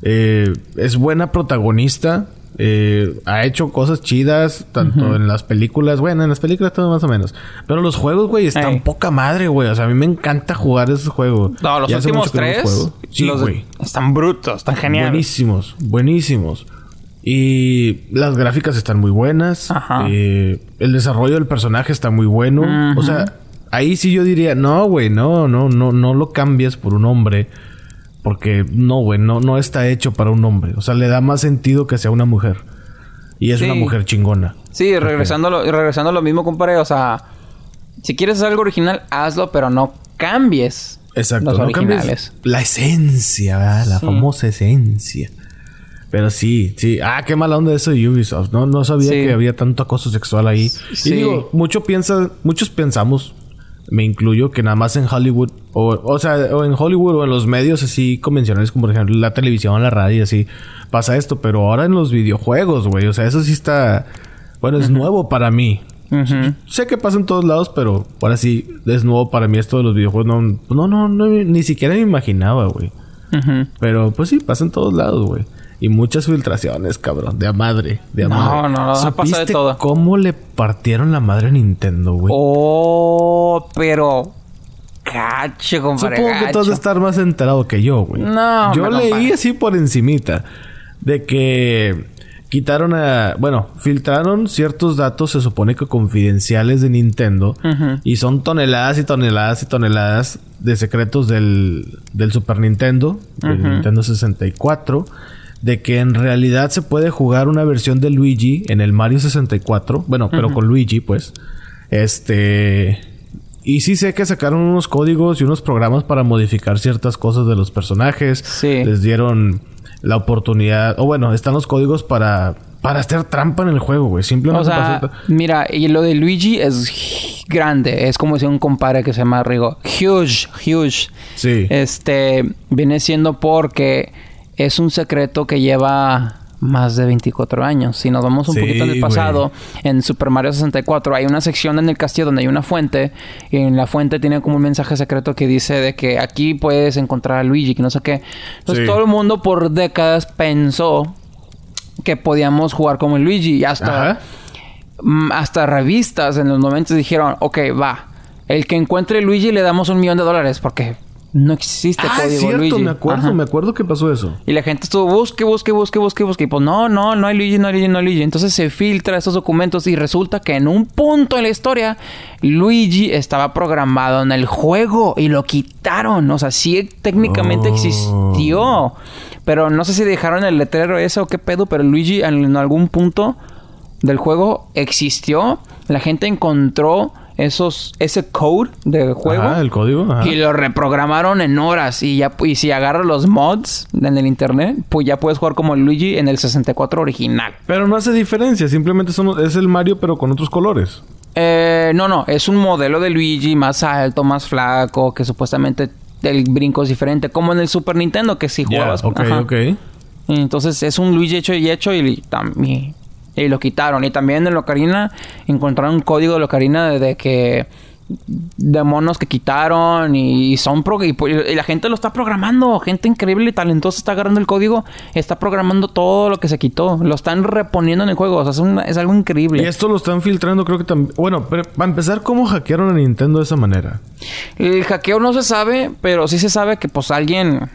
eh, es buena protagonista. eh, ha hecho cosas chidas, tanto en las películas. Bueno, en las películas todo más o menos. Pero los juegos, güey, están Ey. poca madre, güey. O sea, a mí me encanta jugar esos juegos. No, los últimos no tres. Sí, los- están brutos, están geniales. Buenísimos, buenísimos. Y las gráficas están muy buenas. Ajá. Eh, el desarrollo del personaje está muy bueno. O sea, ahí sí yo diría, no, güey, no, no, no, no lo cambias por un hombre. Porque no, güey, no, no está hecho para un hombre. O sea, le da más sentido que sea una mujer. Y es Sí. una mujer chingona. Sí, regresando, a lo, regresando a lo mismo, compadre. O sea, si quieres hacer algo original, hazlo, pero no cambies Exacto. los no cambies originales. la esencia, ¿verdad? la Sí. famosa esencia. Pero sí, sí. Ah, qué mala onda eso de Ubisoft. No, no sabía Sí. que había tanto acoso sexual ahí. Sí. Y digo, mucho piensa, muchos pensamos, me incluyo, que nada más en Hollywood, o, o sea, o en Hollywood o en los medios así convencionales, como por ejemplo la televisión, la radio, así, pasa esto. Pero ahora en los videojuegos, güey. O sea, eso sí está. Bueno, es nuevo para mí. Sé que pasa en todos lados, pero ahora sí es nuevo para mí esto de los videojuegos. No, no, no, no, ni siquiera me imaginaba, güey. Pero pues sí, pasa en todos lados, güey. Y muchas filtraciones, cabrón. De a madre. De a No, madre. no, no, ha pasado de ¿Supiste todo. cómo le partieron la madre a Nintendo, güey? Oh, pero... Cacho, compadre, Supongo que tú has de estar más enterado que yo, güey. No, Yo leí así por encimita. De que quitaron a... Bueno, filtraron ciertos datos, se supone que confidenciales de Nintendo. Y son toneladas y toneladas y toneladas de secretos del, del Super Nintendo. Del. Nintendo 64. De que en realidad se puede jugar una versión de Luigi en el Mario 64. Bueno, pero con Luigi, pues. Este... Y sí sé que sacaron unos códigos y unos programas para modificar ciertas cosas de los personajes. Sí. Les dieron la oportunidad... O bueno, están los códigos para... Para hacer trampa en el juego, güey. Simplemente O sea, mira, y lo de Luigi es grande. Es como si un compadre que se llama Rigo. Huge, huge. Sí. Este viene siendo porque es un secreto que lleva más de 24 años. Si nos vamos un Sí, poquito en el pasado, en Super Mario 64 hay una sección en el castillo donde hay una fuente y en la fuente tiene como un mensaje secreto que dice de que aquí puedes encontrar a Luigi, que no sé qué. Entonces Sí. todo el mundo por décadas pensó que podíamos jugar como Luigi y hasta Ajá. mm, hasta revistas en los 90 dijeron, ok, va, el que encuentre Luigi le damos un millón de dólares porque no existe Ah, es código cierto, Luigi. me acuerdo, Ajá. me acuerdo que pasó eso. Y la gente estuvo busque, busque, busque, busque, busque. Y pues no, no, no hay Luigi, no hay Luigi, no hay Luigi. Entonces se filtra esos documentos y resulta que en un punto en la historia Luigi estaba programado en el juego y lo quitaron. O sea, sí técnicamente Oh. existió. Pero no sé si dejaron el letrero ese o qué pedo, pero Luigi en algún punto del juego existió. La gente encontró esos ese code del juego. Ajá, el código. ajá. Y lo reprogramaron en horas. Y ya y si agarras los mods en el internet, pues ya puedes jugar como Luigi en el 64 original. Pero no hace diferencia, simplemente son- es el Mario pero con otros colores. Eh, no, no, es un modelo de Luigi más alto, más flaco, que supuestamente el brinco es diferente, como en el Super Nintendo, que si jugabas. ok, ajá. ok. Y Entonces es un Luigi hecho y hecho y, tam- y, y lo quitaron. Y también en Locarina encontraron un código de Locarina de, de que de monos que quitaron y son pro- y, pues, y la gente lo está programando, gente increíble y talentosa está agarrando el código, está programando todo lo que se quitó, lo están reponiendo en el juego, o sea, es algo increíble. Y esto lo están filtrando, creo que también. Bueno, pero para empezar, ¿cómo hackearon a Nintendo de esa manera? El hackeo no se sabe, pero sí se sabe que pues alguien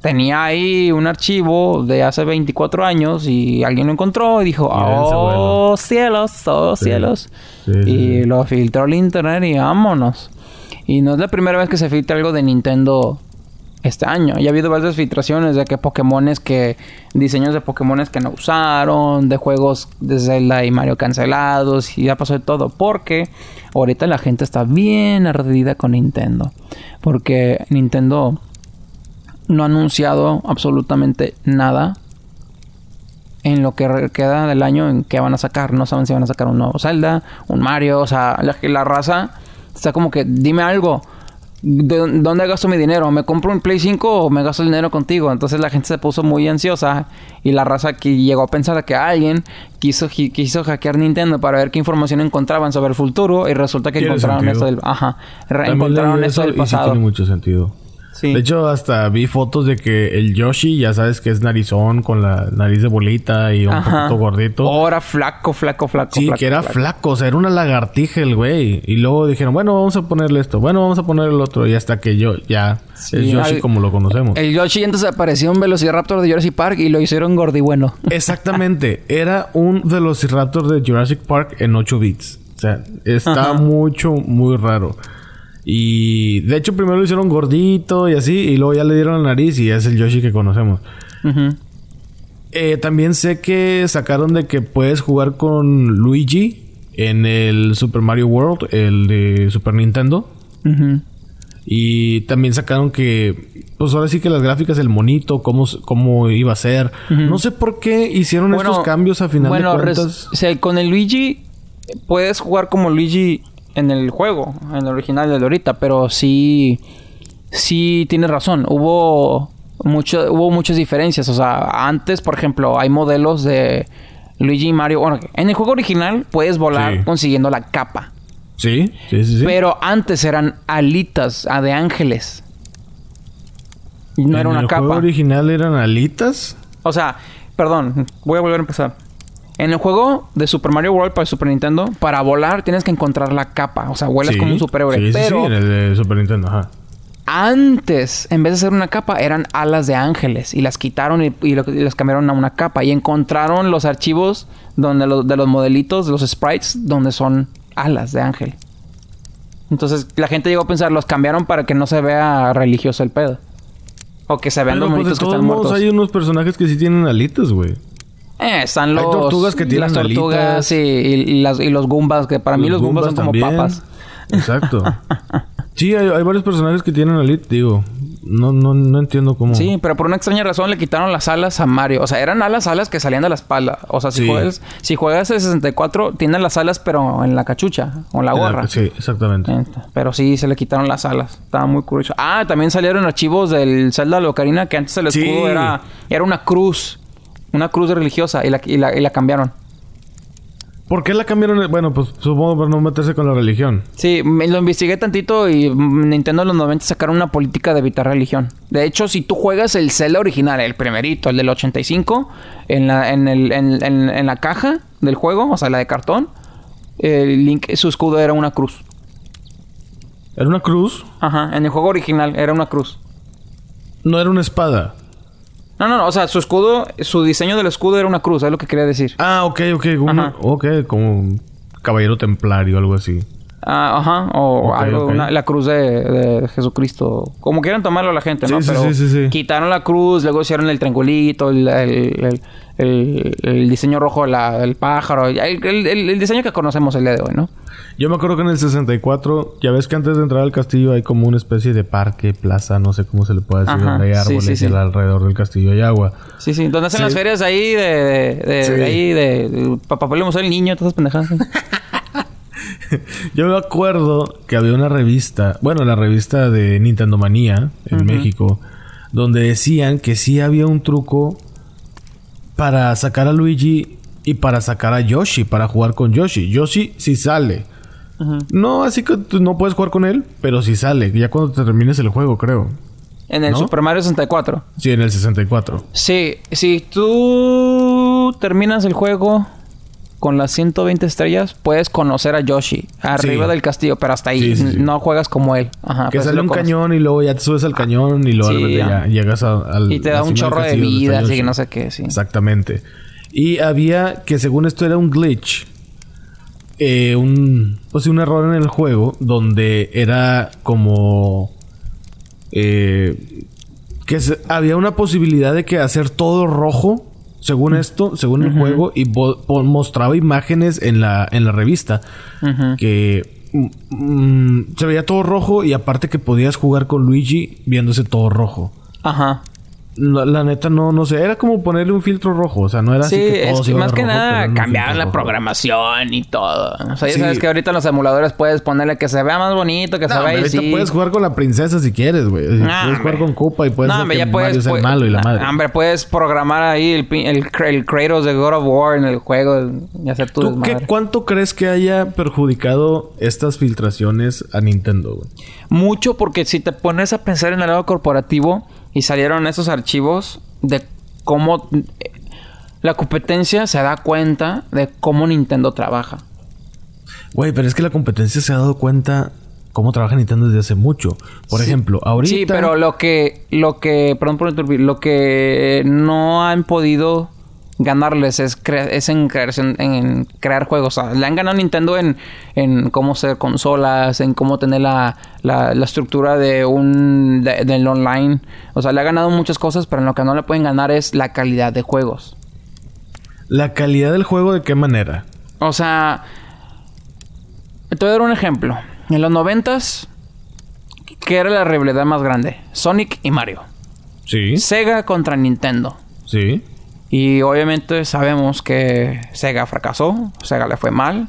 tenía ahí un archivo de hace 24 años y alguien lo encontró y dijo, oh vuelo". cielos, oh Sí. cielos. Sí, sí, y lo filtró al internet y vámonos. Y no es la primera vez que se filtra algo de Nintendo este año. Y ha habido varias filtraciones de que Pokémones que... Diseños de Pokémones que no usaron, de juegos de Zelda y Mario cancelados, y ya pasó de todo. Porque ahorita la gente está bien ardida con Nintendo. Porque Nintendo no ha anunciado absolutamente nada en lo que queda del año en que van a sacar. No saben si van a sacar un nuevo Zelda, un Mario. O sea, la, la raza está como que dime algo. ¿De dónde gasto mi dinero? ¿Me compro un Play 5 o me gasto el dinero contigo? Entonces la gente se puso muy ansiosa y la raza que llegó a pensar que alguien quiso, quiso hackear Nintendo para ver qué información encontraban sobre el futuro y resulta que encontraron eso del... Ajá. Encontraron eso del pasado. tiene mucho sentido. De hecho, hasta vi fotos de que el Yoshi, ya sabes que es narizón, con la nariz de bolita y un poquito gordito. Ahora flaco, flaco, flaco. Sí, que era flaco. o sea, era una lagartija el güey. Y luego dijeron, bueno, vamos a ponerle esto, bueno, vamos a poner el otro. Y hasta que yo, ya, el Yoshi como lo conocemos. El Yoshi entonces apareció un Velociraptor de Jurassic Park y lo hicieron gordi bueno. [laughs] Exactamente. era un Velociraptor de Jurassic Park en 8 bits. O sea, está mucho, muy raro. Y de hecho, primero lo hicieron gordito y así, y luego ya le dieron la nariz y es el Yoshi que conocemos. Eh, también sé que sacaron de que puedes jugar con Luigi en el Super Mario World, el de Super Nintendo. Y también sacaron que, pues ahora sí que las gráficas, el monito, cómo, cómo iba a ser. No sé por qué hicieron estos cambios a final de cuentas. O sea, con el Luigi puedes jugar como Luigi en el juego, en el original de ahorita, pero sí, sí tienes razón. Hubo mucho, hubo muchas diferencias. O sea, antes, por ejemplo, hay modelos de Luigi y Mario. Bueno, en el juego original puedes volar consiguiendo la capa. Sí, sí, sí, Pero antes eran alitas a de ángeles. No era una capa. ¿En el juego original eran alitas? O sea, perdón, voy a volver a empezar. En el juego de Super Mario World para Super Nintendo, para volar tienes que encontrar la capa. O sea, vuelas como un superhéroe. Sí, pero sí, en el de Super Nintendo, ajá. Antes, en vez de ser una capa, eran alas de ángeles. Y las quitaron y, las cambiaron a una capa. Y encontraron los archivos donde de los modelitos, de los sprites, donde son alas de ángel. Entonces la gente llegó a pensar, los cambiaron para que no se vea religioso el pedo. O que se vean los pues, monitos que están muertos. Hay unos personajes que sí tienen alitas, güey. Eh, están los... Hay tortugas que tienen Las tortugas. Y, las, y, los gumbas, que para mí los gumbas son como papas. Exacto. [laughs] sí, hay, varios personajes que tienen alitas, digo. No, no, no entiendo cómo. Sí, pero por una extraña razón le quitaron las alas a Mario. O sea, eran alas, alas que salían de la espalda. O sea, si juegas, si juegas el 64, tienen las alas, pero en la cachucha o en la gorra. sí, exactamente. Pero sí, se le quitaron las alas. Estaba muy curioso. Ah, también salieron archivos del Zelda Locarina que antes el escudo era, era una cruz. Una cruz religiosa y la, y la, y la cambiaron. ¿Por qué la cambiaron? Bueno, pues supongo por no meterse con la religión. Sí, me lo investigué tantito y Nintendo en los 90 sacaron una política de evitar religión. De hecho, si tú juegas el Zelda original, el primerito, el del 85, en la, en, el, en, en, la caja del juego, o sea, la de cartón, el Link, su escudo era una cruz. ¿Era una cruz? Ajá, en el juego original era una cruz. No era una espada. No, no, no. O sea, su escudo, su diseño del escudo era una cruz, es lo que quería decir. Ah, ok, ok. ok, como un caballero templario, algo así. Ah, ajá. O algo, la cruz de, Jesucristo. Como quieran tomarlo la gente, ¿no? Sí, Pero sí, sí, quitaron la cruz, luego hicieron el triangulito, el, el, el, diseño rojo del pájaro. El, diseño que conocemos el día de hoy, ¿no? Yo me acuerdo que en el 64, ya ves que antes de entrar al castillo hay como una especie de parque, plaza, no sé cómo se le puede decir, donde hay árboles y alrededor del castillo hay agua. Sí, sí. Donde hacen las ferias ahí de... de, de, ahí de... Papá el niño, todas esas pendejadas. [laughs] Yo me acuerdo que había una revista, bueno, la revista de Nintendo Manía en México, donde decían que sí había un truco para sacar a Luigi y para sacar a Yoshi, para jugar con Yoshi. Yoshi sí sale. No, así que no puedes jugar con él, pero sí sale, ya cuando te termines el juego, creo. En el Super Mario 64. Sí, en el 64. Sí, si tú terminas el juego con las 120 estrellas puedes conocer a Yoshi arriba del castillo, pero hasta ahí no juegas como él. Ajá, que sale un cañón y luego ya te subes al cañón y luego ya. llegas al y te da un chorro de vida, así que no sé qué, sí. Exactamente. Y había que según esto era un glitch. Eh, un pues un error en el juego donde era como eh, que se- había una posibilidad de que hacer todo rojo, según esto, según el juego, y mostraba imágenes en la, en la revista que mm, mm, se veía todo rojo y aparte que podías jugar con Luigi viéndose todo rojo. Ajá. La, la neta no, no sé, era como ponerle un filtro rojo, o sea, no era Sí, así que todo es se que iba más que rojo, nada cambiaron la rojo. programación y todo. O sea, ya Sí. sabes que ahorita en los emuladores puedes ponerle que se vea más bonito, que No, se vea ahorita así. puedes jugar con la princesa si quieres, güey. puedes jugar con Koopa y puedes No, hacer hombre, que ya puedes, Mario pu- malo y la madre. Hombre, puedes programar ahí el, el, el Kratos de God of War en el juego y hacer tu ¿Tú qué, cuánto crees que haya perjudicado estas filtraciones a Nintendo, güey? Mucho porque si te pones a pensar en el lado corporativo y salieron esos archivos de cómo la competencia se da cuenta de cómo Nintendo trabaja. Güey, pero es que la competencia se ha dado cuenta cómo trabaja Nintendo desde hace mucho. Por ejemplo, ahorita... Sí, pero lo que, lo que, perdón por interrumpir, lo que no han podido ganarles es, crea- es en, creación- en crear juegos. O sea, le han ganado a Nintendo en, en cómo ser consolas, en cómo tener la, la, la estructura de un de- del online. O sea, le ha ganado muchas cosas, pero en lo que no le pueden ganar es la calidad de juegos. ¿La calidad del juego de qué manera? O sea, te voy a dar un ejemplo. En los noventas, ¿qué era la rivalidad más grande? Sonic y Mario. Sí, Sega contra Nintendo. sí. Y obviamente sabemos que Sega fracasó, Sega le fue mal.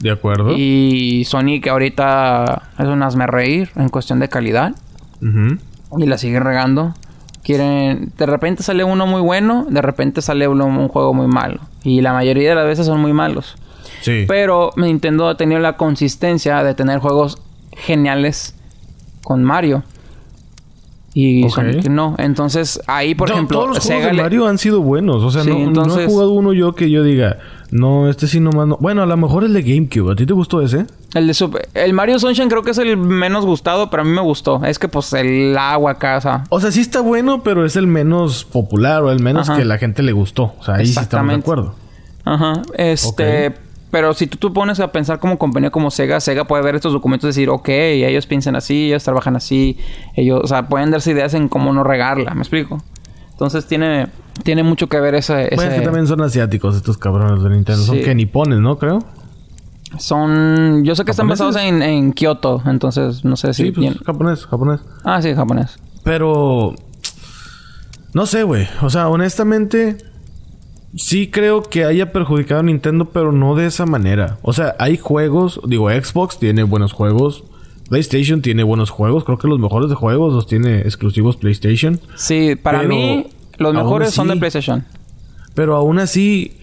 De acuerdo. Y Sonic ahorita es un hazme reír en cuestión de calidad. Y la sigue regando. Quieren... De repente sale uno muy bueno, de repente sale uno, un juego muy malo. Y la mayoría de las veces son muy malos. Sí. Pero Nintendo ha tenido la consistencia de tener juegos geniales con Mario. Y Ok. Sonic no. Entonces ahí, por No, ejemplo, todos los juegos de Mario han sido buenos. O sea, Sí, no, no he jugado uno yo que yo diga, no, este sí nomás no. Bueno, a lo mejor el de GameCube. ¿A ti te gustó ese? El de Super- el Mario Sunshine creo que es el menos gustado, pero a mí me gustó. Es que pues el agua casa. O sea, sí está bueno, pero es el menos popular o el menos Ajá. que la gente le gustó. O sea, ahí sí estamos de acuerdo. Ajá. Este, Ok. Pero si tú, tú pones a pensar como compañía como Sega, Sega puede ver estos documentos y decir, ok, ellos piensan así, ellos trabajan así, ellos, o sea, pueden darse ideas en cómo no regarla, ¿me explico? Entonces tiene, tiene mucho que ver Bueno, es que también son asiáticos estos cabrones de Nintendo. Son que nipones, ¿no? Creo. son, yo sé que están basados en, en Kioto, entonces no sé si Sí, pues bien. japonés, japonés. Ah, sí, japonés. Pero... No sé, güey. O sea, honestamente... Sí creo que haya perjudicado a Nintendo, pero no de esa manera. O sea, hay juegos... Digo, Xbox tiene buenos juegos. PlayStation tiene buenos juegos. Creo que los mejores de juegos los tiene exclusivos PlayStation. Sí, para mí los mejores son de PlayStation. Pero aún así...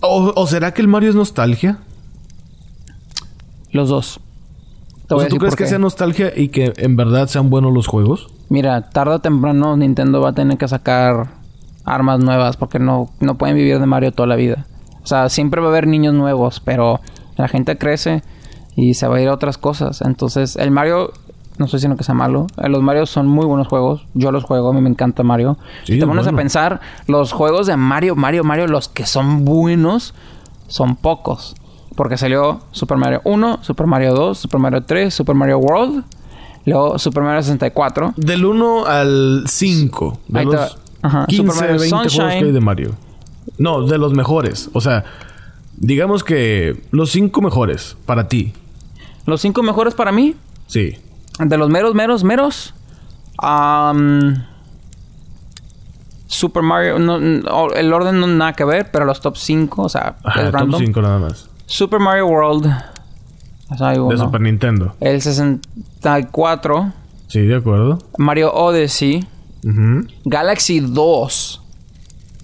¿O, o será que el Mario es nostalgia? Los dos. Te O voy sea, ¿Tú crees que sea nostalgia y que en verdad sean buenos los juegos? Mira, tarde o temprano Nintendo va a tener que sacar armas nuevas porque no, no pueden vivir de Mario toda la vida. O sea, siempre va a haber niños nuevos, pero la gente crece y se va a ir a otras cosas. Entonces, el Mario, no estoy diciendo que sea malo. eh, Los Mario son muy buenos juegos. Yo los juego, a mí me encanta Mario. Sí, si te es pones a pensar, los juegos de Mario, Mario, Mario, los que son buenos, son pocos. Porque salió Super Mario 1, Super Mario 2, Super Mario 3, Super Mario World, luego Super Mario 64. Del 1 al 5. De Ahí te va. los Ajá. 15, Super Mario 20 juegos que Sunshine. hay de Mario. No, de los mejores. O sea, digamos que los 5 mejores para ti. Los cinco mejores para mí, Sí. de los meros, meros, meros. am, Super Mario, no, no, el orden no nada que ver, pero los top 5, o sea, Ajá, es top random. 5 nada más. Super Mario World. O sea, hay De. Super Nintendo. El 64. Sí, de acuerdo. Mario Odyssey. Ujú. Galaxy 2.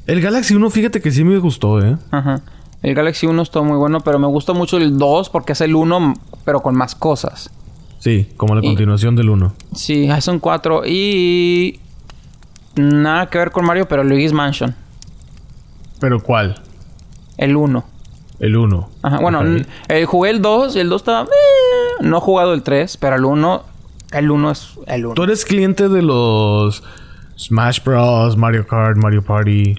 El Galaxy 1, fíjate que sí me gustó, ¿eh? Ajá. El Galaxy 1 está muy bueno, pero me gusta mucho el 2 porque es el 1, pero con más cosas. Sí, como la Y- continuación del 1. Sí, ahí son 4. Y. Nada que ver con Mario, pero Luigi's Mansion. ¿Pero cuál? El 1. El 1. Ajá. Bueno, n- eh, jugué el 2 y el 2 estaba. eh, no he jugado el 3, pero el 1. El 1 es el 1. Tú eres cliente de los Smash Bros, Mario Kart, Mario Party.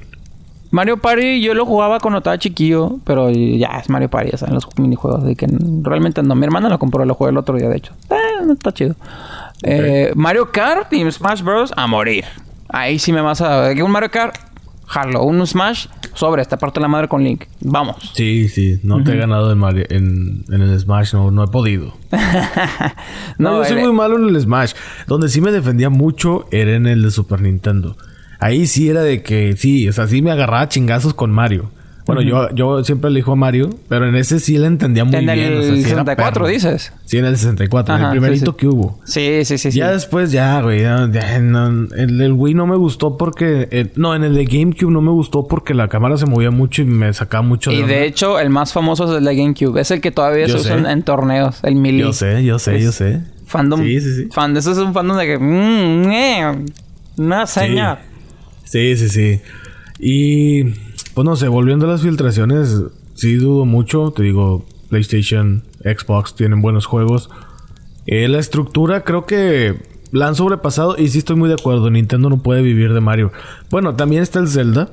Mario Party yo lo jugaba cuando estaba chiquillo, pero ya es Mario Party, ya saben, los minijuegos. Así que realmente no. Mi hermana lo compró, lo jugué el otro día, de hecho. Eh, está chido. Eh, Mario Kart y Smash Bros. a morir. Ahí sí me vas a... Un Mario Kart, jalo. Un Smash, sobre. Esta parte de la madre con Link. Vamos. Sí, sí. No te he ganado en, Mario, en, en el Smash. No, no he podido. [laughs] no, yo soy muy malo en el Smash. Donde sí me defendía mucho era en el de Super Nintendo. Ahí sí era de que... Sí, o sea, sí me agarraba chingazos con Mario. Bueno, yo, yo siempre elijo a Mario, pero en ese sí le entendía muy bien. En el 64 dices. Sí, en el 64, en el primerito que hubo. Sí, sí, sí. Ya después, ya, güey. Ya, el, el, Wii no me gustó porque. No, en el de GameCube no me gustó porque la cámara se movía mucho y me sacaba mucho de. Y de hecho, el más famoso es el de GameCube. Es el que todavía se usa en, torneos, el Melee. Yo sé, yo sé, yo sé. Fandom. Sí, sí, sí. Fan, eso es un fandom de que. Mmm, eh, una seña. Sí, sí, sí. Y pues no sé, volviendo a las filtraciones, sí dudo mucho. Te digo, PlayStation, Xbox tienen buenos juegos. Eh, la estructura creo que la han sobrepasado y sí estoy muy de acuerdo. Nintendo no puede vivir de Mario. Bueno, también está el Zelda.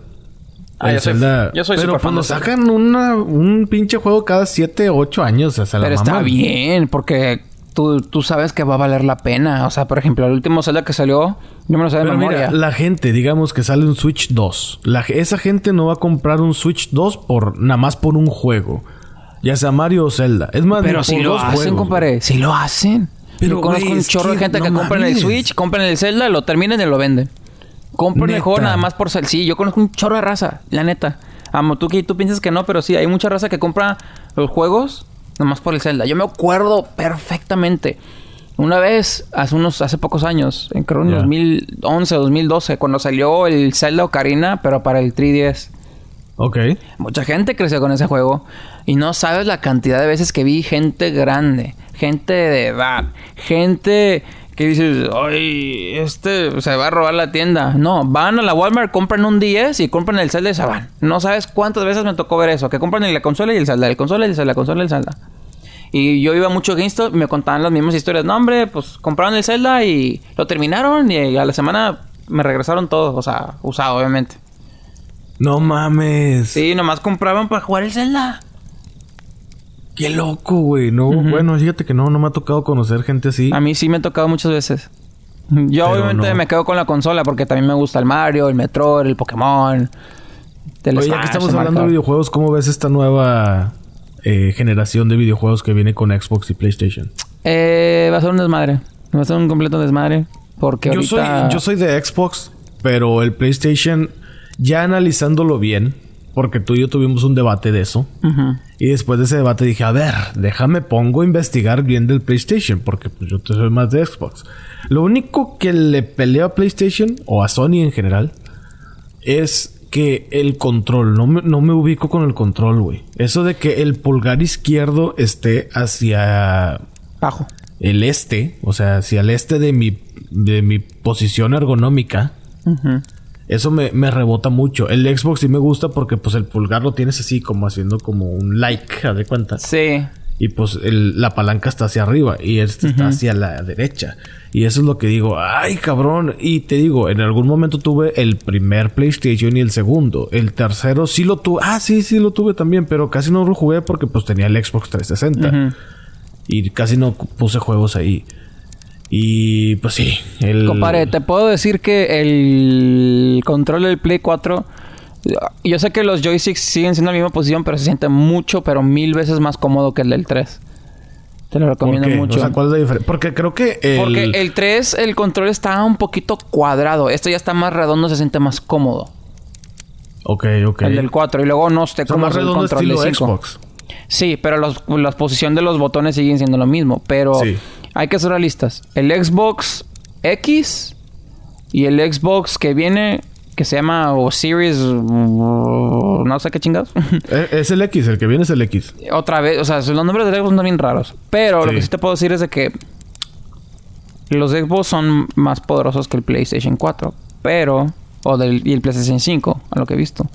Ah, el Zelda. yo soy Pero cuando sacan una, un pinche juego cada 7, 8 años, o sea, Pero está bien, porque tú, tú sabes que va a valer la pena. O sea, por ejemplo, el último Zelda que salió, no me lo sé de memoria. la gente, digamos que sale un Switch 2. La, esa gente no va a comprar un Switch 2 por nada más por un juego. Ya sea Mario o Zelda. Es más, Pero si lo hacen, compadre. Si lo hacen. Pero, Yo conozco un chorro de gente que compran el Switch, compran el Zelda, lo terminan y lo venden. Compran el juego nada más por... Sí, yo conozco un chorro de raza, la neta. Amo, tú, tú piensas que no, pero sí, hay mucha raza que compra los juegos Nomás por el Zelda. Yo me acuerdo perfectamente. Una vez, hace unos, hace pocos años, en creo en 2011 o 2012, cuando salió el Zelda Ocarina, pero para el 3DS. Ok. Mucha gente creció con ese juego. Y no sabes la cantidad de veces que vi gente grande, gente de edad, gente que dices, ay, este se va a robar la tienda. No, van a la Walmart, compran un 10 y compran el Zelda y se van. No sabes cuántas veces me tocó ver eso, que compran la consola y el Zelda, el consola y el Zelda, la consola y el Zelda. Y yo iba mucho a GameStop y me contaban las mismas historias. No, hombre, pues compraron el Zelda y lo terminaron y a la semana me regresaron todos, o sea, usado, obviamente. No mames. Sí, nomás compraban para jugar el Zelda. Qué loco, güey. No, bueno, fíjate que no, no me ha tocado conocer gente así. A mí sí me ha tocado muchas veces. Yo obviamente me quedo con la consola porque también me gusta el Mario, el Metroid, el Pokémon. Oye, ya que estamos hablando de videojuegos, ¿cómo ves esta nueva eh, generación de videojuegos que viene con Xbox y PlayStation? Eh, va a ser un desmadre. Va a ser un completo desmadre. Porque yo soy Yo soy de Xbox, pero el PlayStation, ya analizándolo bien, porque tú y yo tuvimos un debate de eso. Y después de ese debate dije, a ver, déjame pongo a investigar bien del PlayStation, porque pues, yo soy más de Xbox. Lo único que le peleo a PlayStation, o a Sony en general, es que el control, no me, no me ubico con el control, güey. Eso de que el pulgar izquierdo esté hacia... Abajo. El este, o sea, hacia el este de mi, de mi posición ergonómica. Eso me, rebota mucho. El Xbox sí me gusta porque pues el pulgar lo tienes así como haciendo como un like, ¿de cuenta? Sí. Y pues la palanca está hacia arriba y este está hacia la derecha. Y eso es lo que digo, ay cabrón. Y te digo, en algún momento tuve el primer PlayStation y el segundo. El tercero sí lo tuve. Ah, sí, sí lo tuve también, pero casi no lo jugué porque pues tenía el Xbox 360. Y casi no puse juegos ahí. Y pues sí, el... Compadre, te puedo decir que el control del Play 4... Yo sé que los joysticks siguen siendo la misma posición, pero se siente mucho, pero mil veces más cómodo que el del 3. Te lo recomiendo mucho. O sea, ¿cuál es la diferencia? Porque creo que el... Porque el 3, el control está un poquito cuadrado. Esto ya está más redondo, se siente más cómodo. Ok, ok. El del 4. Y luego no esté como más redondo el control de Xbox. Sí, pero la posición de los botones siguen siendo lo mismo. Pero... Sí hay que ser realistas. El Xbox X y el Xbox que viene, que se llama o Series, no sé qué chingados. [laughs] Eh, es el X, el que viene es el X. Otra vez, o sea, los nombres de Xbox son bien raros. Pero lo que sí te puedo decir es de que los Xbox son más poderosos que el PlayStation 4. Pero, o del, y el PlayStation 5, a lo que he visto.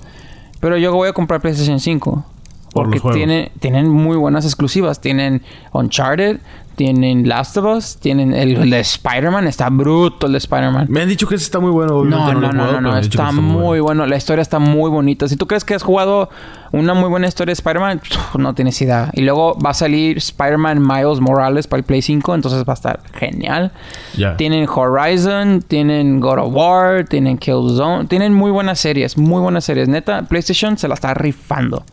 Pero yo voy a comprar PlayStation 5. Por porque juegos. tienen, muy buenas exclusivas. Tienen Uncharted, tienen Last of Us, tienen el, el de Spider-Man. Está bruto el de Spider-Man. Me han dicho que ese está muy bueno. No, no, no, jugado, no, no, está muy bueno. La historia está muy bonita. Si tú crees que has jugado una muy buena historia de Spider-Man, no tienes idea. Y luego va a salir Spider-Man Miles Morales para el Play 5, entonces va a estar genial. Tienen Horizon, tienen God of War, tienen Killzone, tienen muy buenas series, muy buenas series. Neta, PlayStation se la está rifando.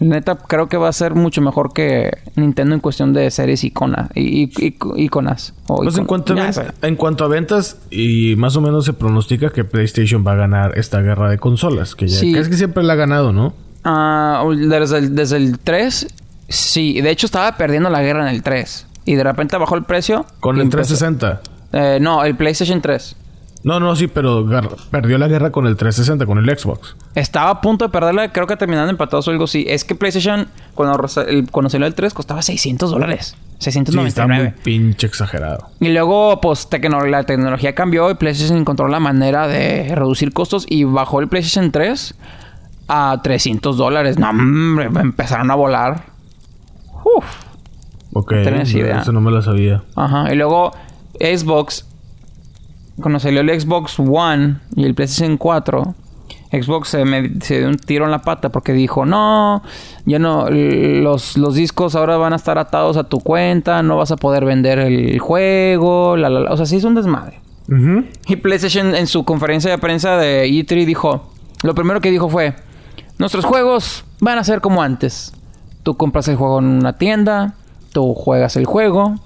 Neta, creo que va a ser mucho mejor que Nintendo en cuestión de series icona, y, y- y- iconas. o Pues en cuanto, a en cuanto ventas, y más o menos se pronostica que PlayStation va a ganar esta guerra de consolas. Que ya Sí. casi que siempre la ha ganado, ¿no? Ah, desde, el, desde el 3, sí. De hecho, estaba perdiendo la guerra en el 3. Y de repente bajó el precio. Con el empezó- 360. Eh, no, el PlayStation 3. No, no, sí, pero perdió la guerra con el 360, con el Xbox. Estaba a punto de perderla, creo que terminaron empatados o algo así. Es que PlayStation, cuando, el- cuando salió el 3, costaba 600 dólares. Sí, está 699. muy pinche exagerado. Y luego, pues, tecno- la tecnología cambió y PlayStation encontró la manera de reducir costos y bajó el PlayStation 3 a 300 dólares. No, hombre, empezaron a volar. Uf. Ok, no, idea. eso no me lo sabía. Ajá. Y luego Xbox, cuando salió el Xbox One y el PlayStation 4, Xbox se, me- se dio un tiro en la pata porque dijo, no, ya no, los, los discos ahora van a estar atados a tu cuenta, no vas a poder vender el juego, la, la, la". o sea, sí es un desmadre. Y PlayStation en su conferencia de prensa de E3 dijo, lo primero que dijo fue, nuestros juegos van a ser como antes. Tú compras el juego en una tienda, tú juegas el juego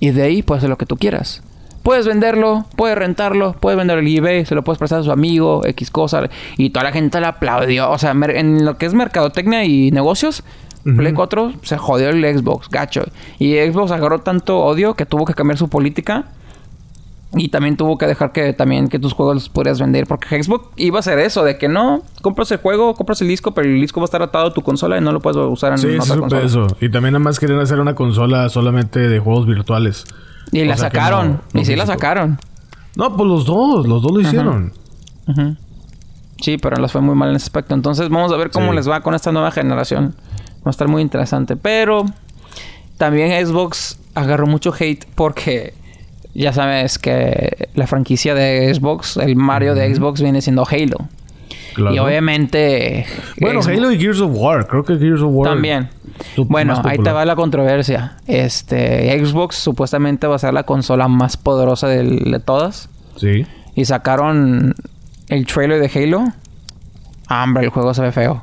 y de ahí puedes hacer lo que tú quieras. Puedes venderlo, puedes rentarlo, puedes venderlo en eBay, se lo puedes prestar a su amigo, X cosa. Y toda la gente le aplaudió. O sea, en lo que es mercadotecnia y negocios, Play 4 se jodió el Xbox, gacho. Y Xbox agarró tanto odio que tuvo que cambiar su política y también tuvo que dejar que también que tus juegos los pudieras vender. Porque Xbox iba a hacer eso, de que no, compras el juego, compras el disco, pero el disco va a estar atado a tu consola y no lo puedes usar en Sí, sí, otra consola. eso. Y también nada más querían hacer una consola solamente de juegos virtuales. Y O la sacaron. no- no y sí la sacaron. No, pues los dos, los dos lo hicieron. Sí, pero les fue muy mal en ese aspecto. Entonces vamos a ver cómo Sí. les va con esta nueva generación. Va a estar muy interesante. Pero también Xbox agarró mucho hate porque ya sabes que la franquicia de Xbox, el Mario de Xbox viene siendo Halo. Claro. Y obviamente... Bueno, Xbox- Halo y Gears of War. Creo que Gears of War. También. Bueno, ahí te va la controversia. Este, Xbox supuestamente va a ser la consola más poderosa de todas. Sí. Y sacaron el trailer de Halo. Ah, hombre, el juego se ve feo.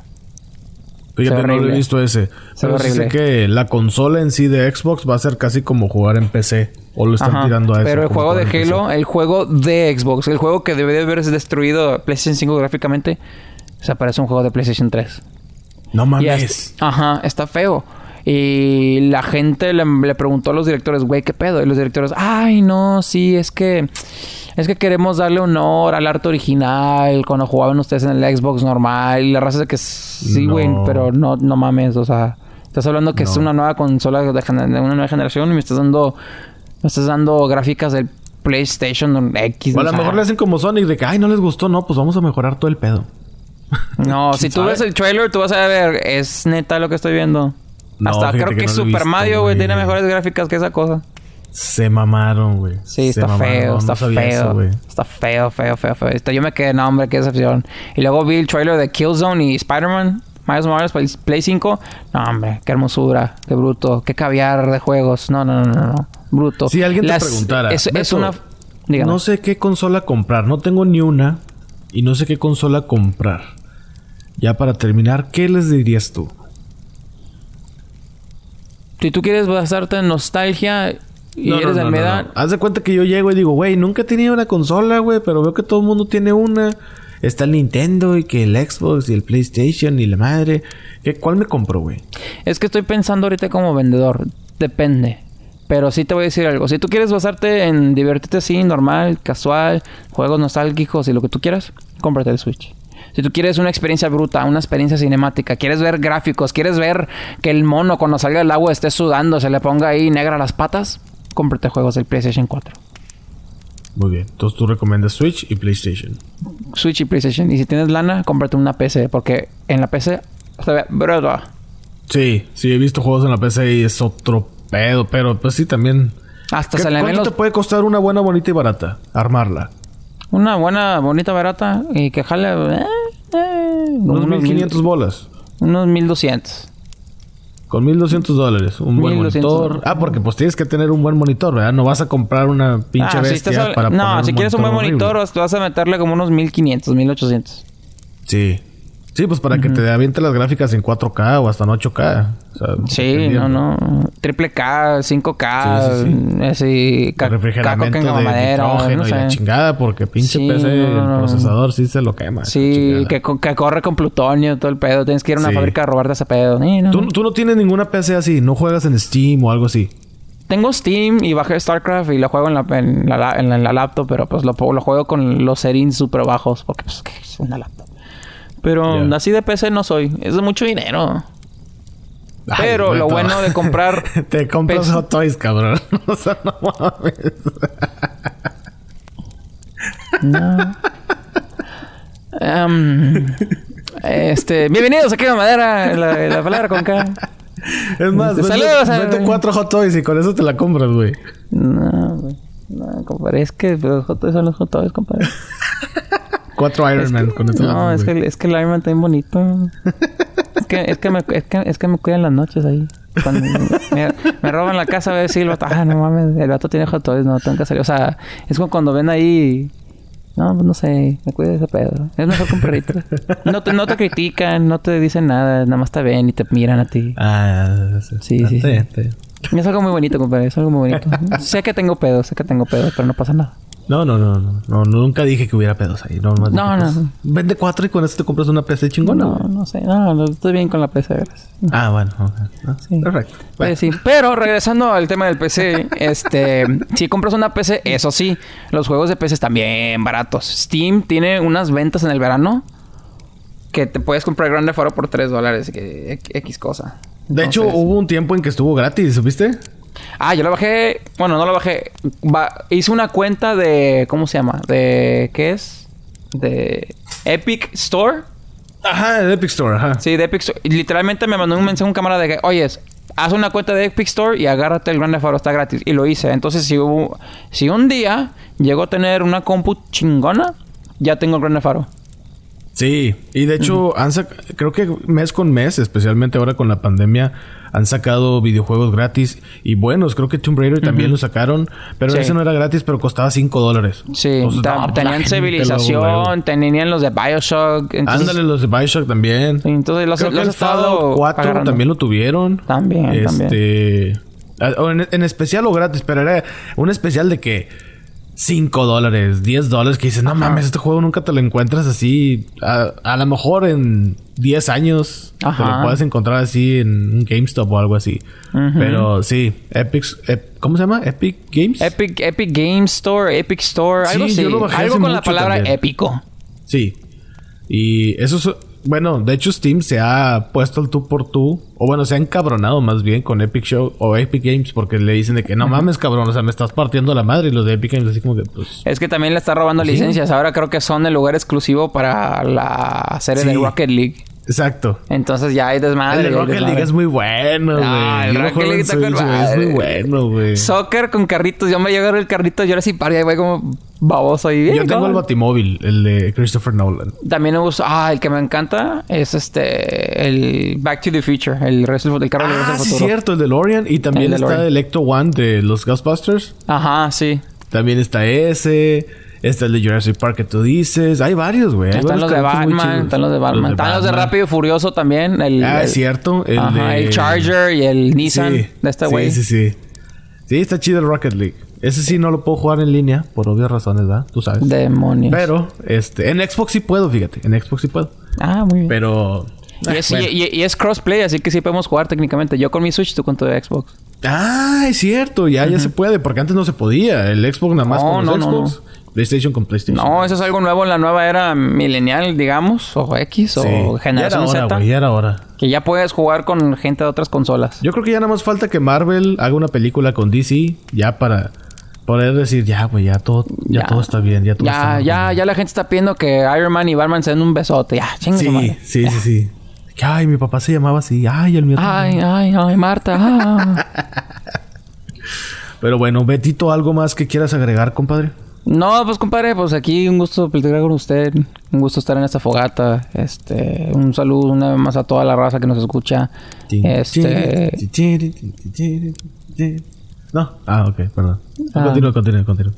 Fíjate, no lo he visto ese. Se ve Pero sí sé que la consola en sí de Xbox va a ser casi como jugar en PC. O lo están Ajá. tirando a eso. Pero el juego de Halo, el juego de Xbox, el juego que debe de haber destruido PlayStation 5 gráficamente, se parece a un juego de PlayStation 3. No mames. es- ajá, está feo. Y la gente le, le preguntó a los directores, güey, ¿qué pedo? Y los directores, ay, no, sí, es que... Es que queremos darle honor al arte original cuando jugaban ustedes en el Xbox normal. Y la raza es que sí, güey, No. pero no, no mames, o sea... Estás hablando que es una nueva consola de, una nueva generación y me estás dando... Me estás dando gráficas del PlayStation X. O a lo mejor le hacen como Sonic de que, ay, no les gustó, no, pues vamos a mejorar todo el pedo. [laughs] No, si tú sabe? ves el trailer, tú vas a ver, es neta lo que estoy viendo. No, Hasta creo que que, no Super visto, Mario, güey, tiene mejores gráficas que esa cosa. Se mamaron, güey. Sí, está feo, está feo. eso, está feo, feo, feo, feo. Yo me quedé, no, hombre, qué decepción. Y luego vi el trailer de Killzone y Spider-Man, Miles Morales Play 5. No, hombre, qué hermosura, qué bruto, qué caviar de juegos. No, no, no, no, no. Bruto. Si alguien Las- te preguntara, Es, una. Dígame. no sé qué consola comprar. No tengo ni una. Y no sé qué consola comprar. Ya para terminar, ¿qué les dirías tú? Si tú quieres basarte en nostalgia y No, eres de no, no, edad. Haz de cuenta que yo llego y digo, güey, nunca he tenido una consola, güey, pero veo que todo el mundo tiene una. Está el Nintendo y que el Xbox y el PlayStation y la madre. ¿Qué, ¿Cuál me compro, güey? Es que estoy pensando ahorita como vendedor. Depende. Pero sí te voy a decir algo. Si tú quieres basarte en divertirte así, normal, casual, juegos nostálgicos y lo que tú quieras, cómprate el Switch. Si tú quieres una experiencia bruta, una experiencia cinemática, quieres ver gráficos, quieres ver que el mono cuando salga del agua esté sudando, se le ponga ahí negra las patas, cómprate juegos del PlayStation 4. Muy bien. Entonces tú recomiendas Switch y PlayStation. Switch y PlayStation. Y si tienes lana, cómprate una PC, porque en la PC se ve bruta. Sí, sí, he visto juegos en la PC y es otro pedo, pero pues sí, también. Hasta ¿Qué- se le ¿Cuánto los... te puede costar una buena, bonita y barata? Armarla. Una buena, bonita, barata y que jale... eh, eh, Unos unos, 1500 bolas. mil, unos 1200. Con 1200 dólares. Un buen 1200 monitor. Ah, porque pues tienes que tener un buen monitor, ¿verdad? No vas a comprar una pinche Ah, si bestia estás para No, poner si quieres un buen horrible. monitor, vas- vas a meterle como unos 1500, 1800. Sí. Sí, pues para que te aviente las gráficas en 4K o hasta en 8K. O sea, Sí, no, no. Triple K, 5K, Sí, sí, así, Con refrigeramiento de madera, no y la sé. chingada porque pinche Sí, PC, no, no, no. el procesador sí se lo quema. Sí, que, que corre con plutonio, todo el pedo. Tienes que ir a una Sí. fábrica a robarte ese pedo. Sí, no. ¿Tú, tú no tienes ninguna PC así, no juegas en Steam o algo así. Tengo Steam y bajé StarCraft y lo juego en la, en la, en la- en la laptop, pero pues lo, lo juego con los settings súper bajos porque pues es una laptop. Pero así de PC no soy. Es mucho dinero. Ay, Pero lo bueno de comprar... [laughs] Te compras. Hot Toys, cabrón. [laughs] o sea, no mames. No. Em, este, bienvenidos aquí a Madera, la, la palabra con K. Es más, Te vete, saludos a- vete cuatro Hot Toys y con eso te la compras, güey. No, güey. No, compadre, es que los hot toys son los hot toys, compadre. [laughs] Cuatro Iron Man con eso la No, es que, es que el Iron Man está bien bonito. es, que, es, que me, es, que, es que me cuidan las noches ahí. Cuando me, me roban la casa, a si el vato, ah, no mames, el vato tiene hot toys, no, tengo que salir. O sea, es como cuando ven ahí, no, pues no sé, me cuida de ese pedo. Es mejor con perritos. No te, no te critican, no te dicen nada, nada más te ven y te miran a ti. Ah, sí. Sí, sí, sí. Es algo muy bonito, compadre, es algo muy bonito. sé que tengo pedo, sé que tengo pedo, pero no pasa nada. No, no, no, no, no, nunca dije que hubiera pedos ahí. No, No, no. pues, Vende cuatro y con eso te compras una PC chingona. No, no sé, no, no, estoy bien con la PC, gracias. Ah, bueno. ok. Ah, Sí. Perfecto. Pues sí. Pero regresando al tema del PC, [laughs] este, si compras una PC, eso sí, los juegos de PC están bien baratos. Steam tiene unas ventas en el verano que te puedes comprar Grande Faro por 3 dólares, que X cosa. De hecho, hubo un tiempo en que estuvo gratis, ¿supiste? Ah, yo lo bajé. Bueno, no lo bajé. Hice una cuenta de. ¿Cómo se llama? De. ¿Qué es? De Epic Store. Ajá, el Epic Store, ajá. Sí, de Epic Store. Y literalmente me mandó un mensaje un cámara de que, oye, haz una cuenta de Epic Store y agárrate el Grande Faro, está gratis. Y lo hice. Entonces, si hubo, si un día llego a tener una compu chingona, ya tengo el Grande Faro. Sí, y de hecho, han sac- creo que mes con mes, especialmente ahora con la pandemia, han sacado videojuegos gratis y buenos. Creo que Tomb Raider también lo sacaron, pero Sí. ese no era gratis, pero costaba 5 dólares. Sí, Entonces, no, tenían civilización, tenían los de Bioshock. Entonces, Ándale, los de Bioshock también. Entonces los, Creo los el estado Fallout 4 agarrando. también lo tuvieron. También, este, o En, en especial o gratis, pero era un especial de que 5 dólares, 10 dólares, que dices, no mames, este juego nunca te lo encuentras así. A, a lo mejor en 10 años te lo puedes encontrar así en un GameStop o algo así. Pero sí, Epic, Ep- ¿cómo se llama? Epic Games. Epic, Epic Game Store, Epic Store, algo Sí, así. algo con la palabra también. épico. Sí. Y eso es... Bueno, de hecho Steam se ha puesto el tú por tú. O bueno, se ha encabronado más bien con Epic Show o Epic Games. Porque le dicen de que no mames, cabrón. O sea, me estás partiendo la madre. Y los de Epic Games así como que pues... Es que también le está robando Sí. licencias. Ahora creo que son el lugar exclusivo para la serie Sí. de Rocket League. Exacto. Entonces ya hay desmadre. el de Rocket. League es muy bueno, güey. Ah, el Rocket League está con güey, Es muy bueno, güey. Soccer con carritos. Yo me llego el carrito. Yo ahora sí paro y ahí voy como baboso y bien. Yo tengo el. Batimóvil, el de Christopher Nolan. También me gusta. Ah, el que me encanta es este. El Back to the Future. El, resto del carro de Regreso Ah, sí, cierto, el DeLorean. Y también El está el Ecto One de los Ghostbusters. Ajá, sí. También está ese. Está el de Jurassic Park que tú dices. Hay varios, güey. Están los de Batman, están los de Batman. están los de. Rápido y Furioso también. El, Ah, el- es cierto. El, Ajá, de... el Charger y el Nissan Sí. de este güey. Sí, sí, sí. Sí, está chido el Rocket League. Ese sí no lo puedo jugar en línea, por obvias razones, ¿verdad? Tú sabes. Demonios. Pero, este, en Xbox sí puedo, fíjate. En Xbox sí puedo. Ah, muy bien. Pero. y, es, bueno. y- y- y es crossplay, así que sí podemos jugar técnicamente. Yo con mi Switch, tú con tu Xbox. Ah, es cierto. Ya, ya se puede, porque antes no se podía. El Xbox nada más No, con los no, no, Xbox. PlayStation con PlayStation. No, eso es algo nuevo en la nueva era milenial, digamos, o X, Sí. o Ya era generación hora, Z. Ya era hora. Que ya puedes jugar con gente de otras consolas. Yo creo que ya nada más falta que Marvel haga una película con DC. Ya para poder decir, ya, güey, ya todo, ya, Ya. todo está bien. Ya todo está Ya, bien. ya, ya la gente está pidiendo que Iron Man y Batman se den un besote. Ya, chingue Sí, madre. sí, sí, sí. Que, ay, mi papá se llamaba así. Ay, el mío Ay, ay, ay, Marta. ah. [laughs] Pero bueno, Betito, ¿algo más que quieras agregar, compadre? No, pues compadre, pues aquí un gusto platicar con usted, un gusto estar en esta fogata, este, un saludo una vez más a toda la raza que nos escucha, este, No, ah, ok, perdón. Ah. Continúa, continúa, continúa.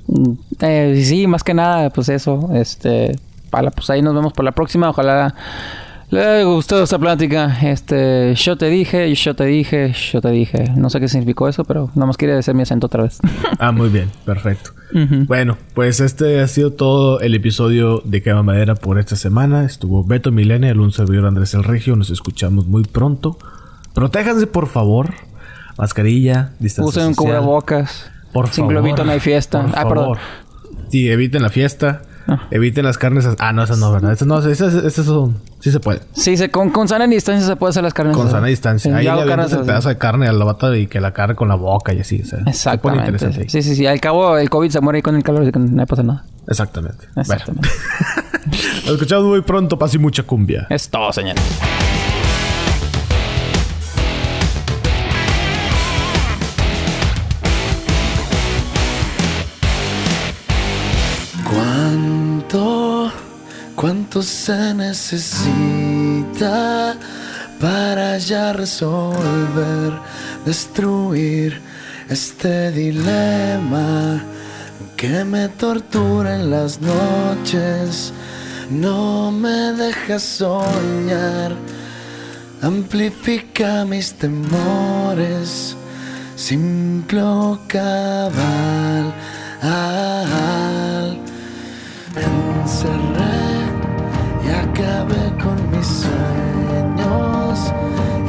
eh, sí, más que nada, pues eso, este, para, pues ahí nos vemos por la próxima, ojalá le gustado esta plática, este, yo te dije, yo te dije, yo te dije, no sé qué significó eso, pero nada más quería decir mi acento otra vez. [laughs] Ah, muy bien, perfecto. Bueno, pues este ha sido todo el episodio de Quema Madera por esta semana. Estuvo Beto Milenia, un servidor Andrés El Regio. Nos escuchamos muy pronto. Protéjanse, por favor. Mascarilla, distancia Usen un social. cubrebocas, Por sin favor. globito no hay fiesta. Por ah, perdón. favor. Sí, eviten la fiesta. Ah. Eviten las carnes. Ah, no, esas no, ¿verdad? Esas no, esas, esas son... Sí se puede. Sí, se, con, con sana distancia se puede hacer las carnes. Con asadas. sana distancia. Sí, Ahí le avientas el pedazo de carne a la bata y que la carne con la boca y así. O sea, se pone Exactamente. ahí. Sí, sí, sí. Al cabo, el COVID se muere ahí con el calor, así que no pasa nada. Exactamente. Bueno, Exactamente. [laughs] nos escuchamos muy pronto. Paz y mucha cumbia. Es todo, señor. Se necesita para ya resolver, destruir este dilema que me tortura en las noches? No me deja soñar, amplifica mis temores, simple cabal. Encerré y acabé con mis sueños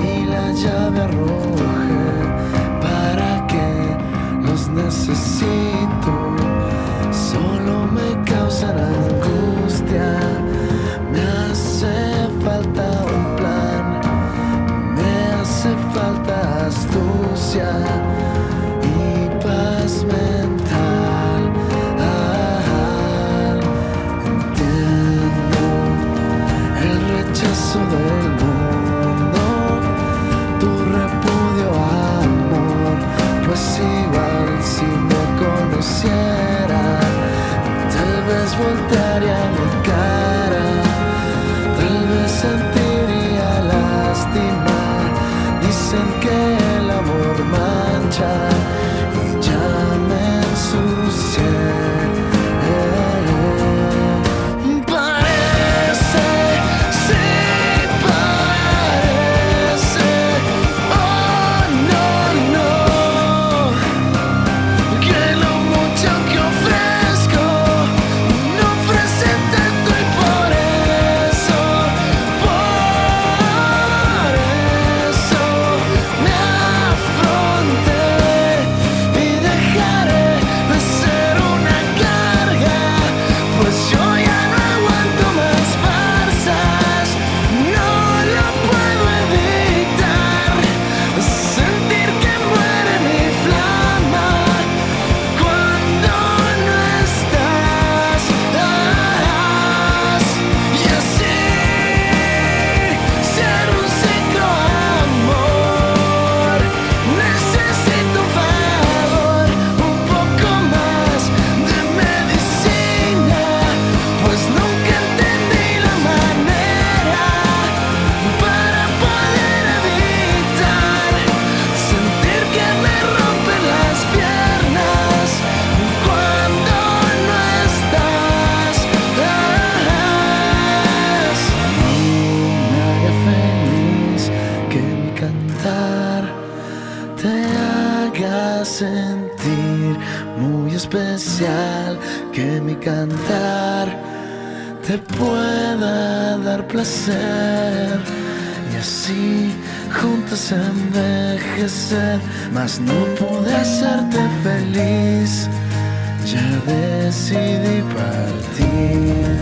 y la llave arrojé para que los necesito. Solo me causan angustia, mas no pude hacerte feliz, ya decidí partir.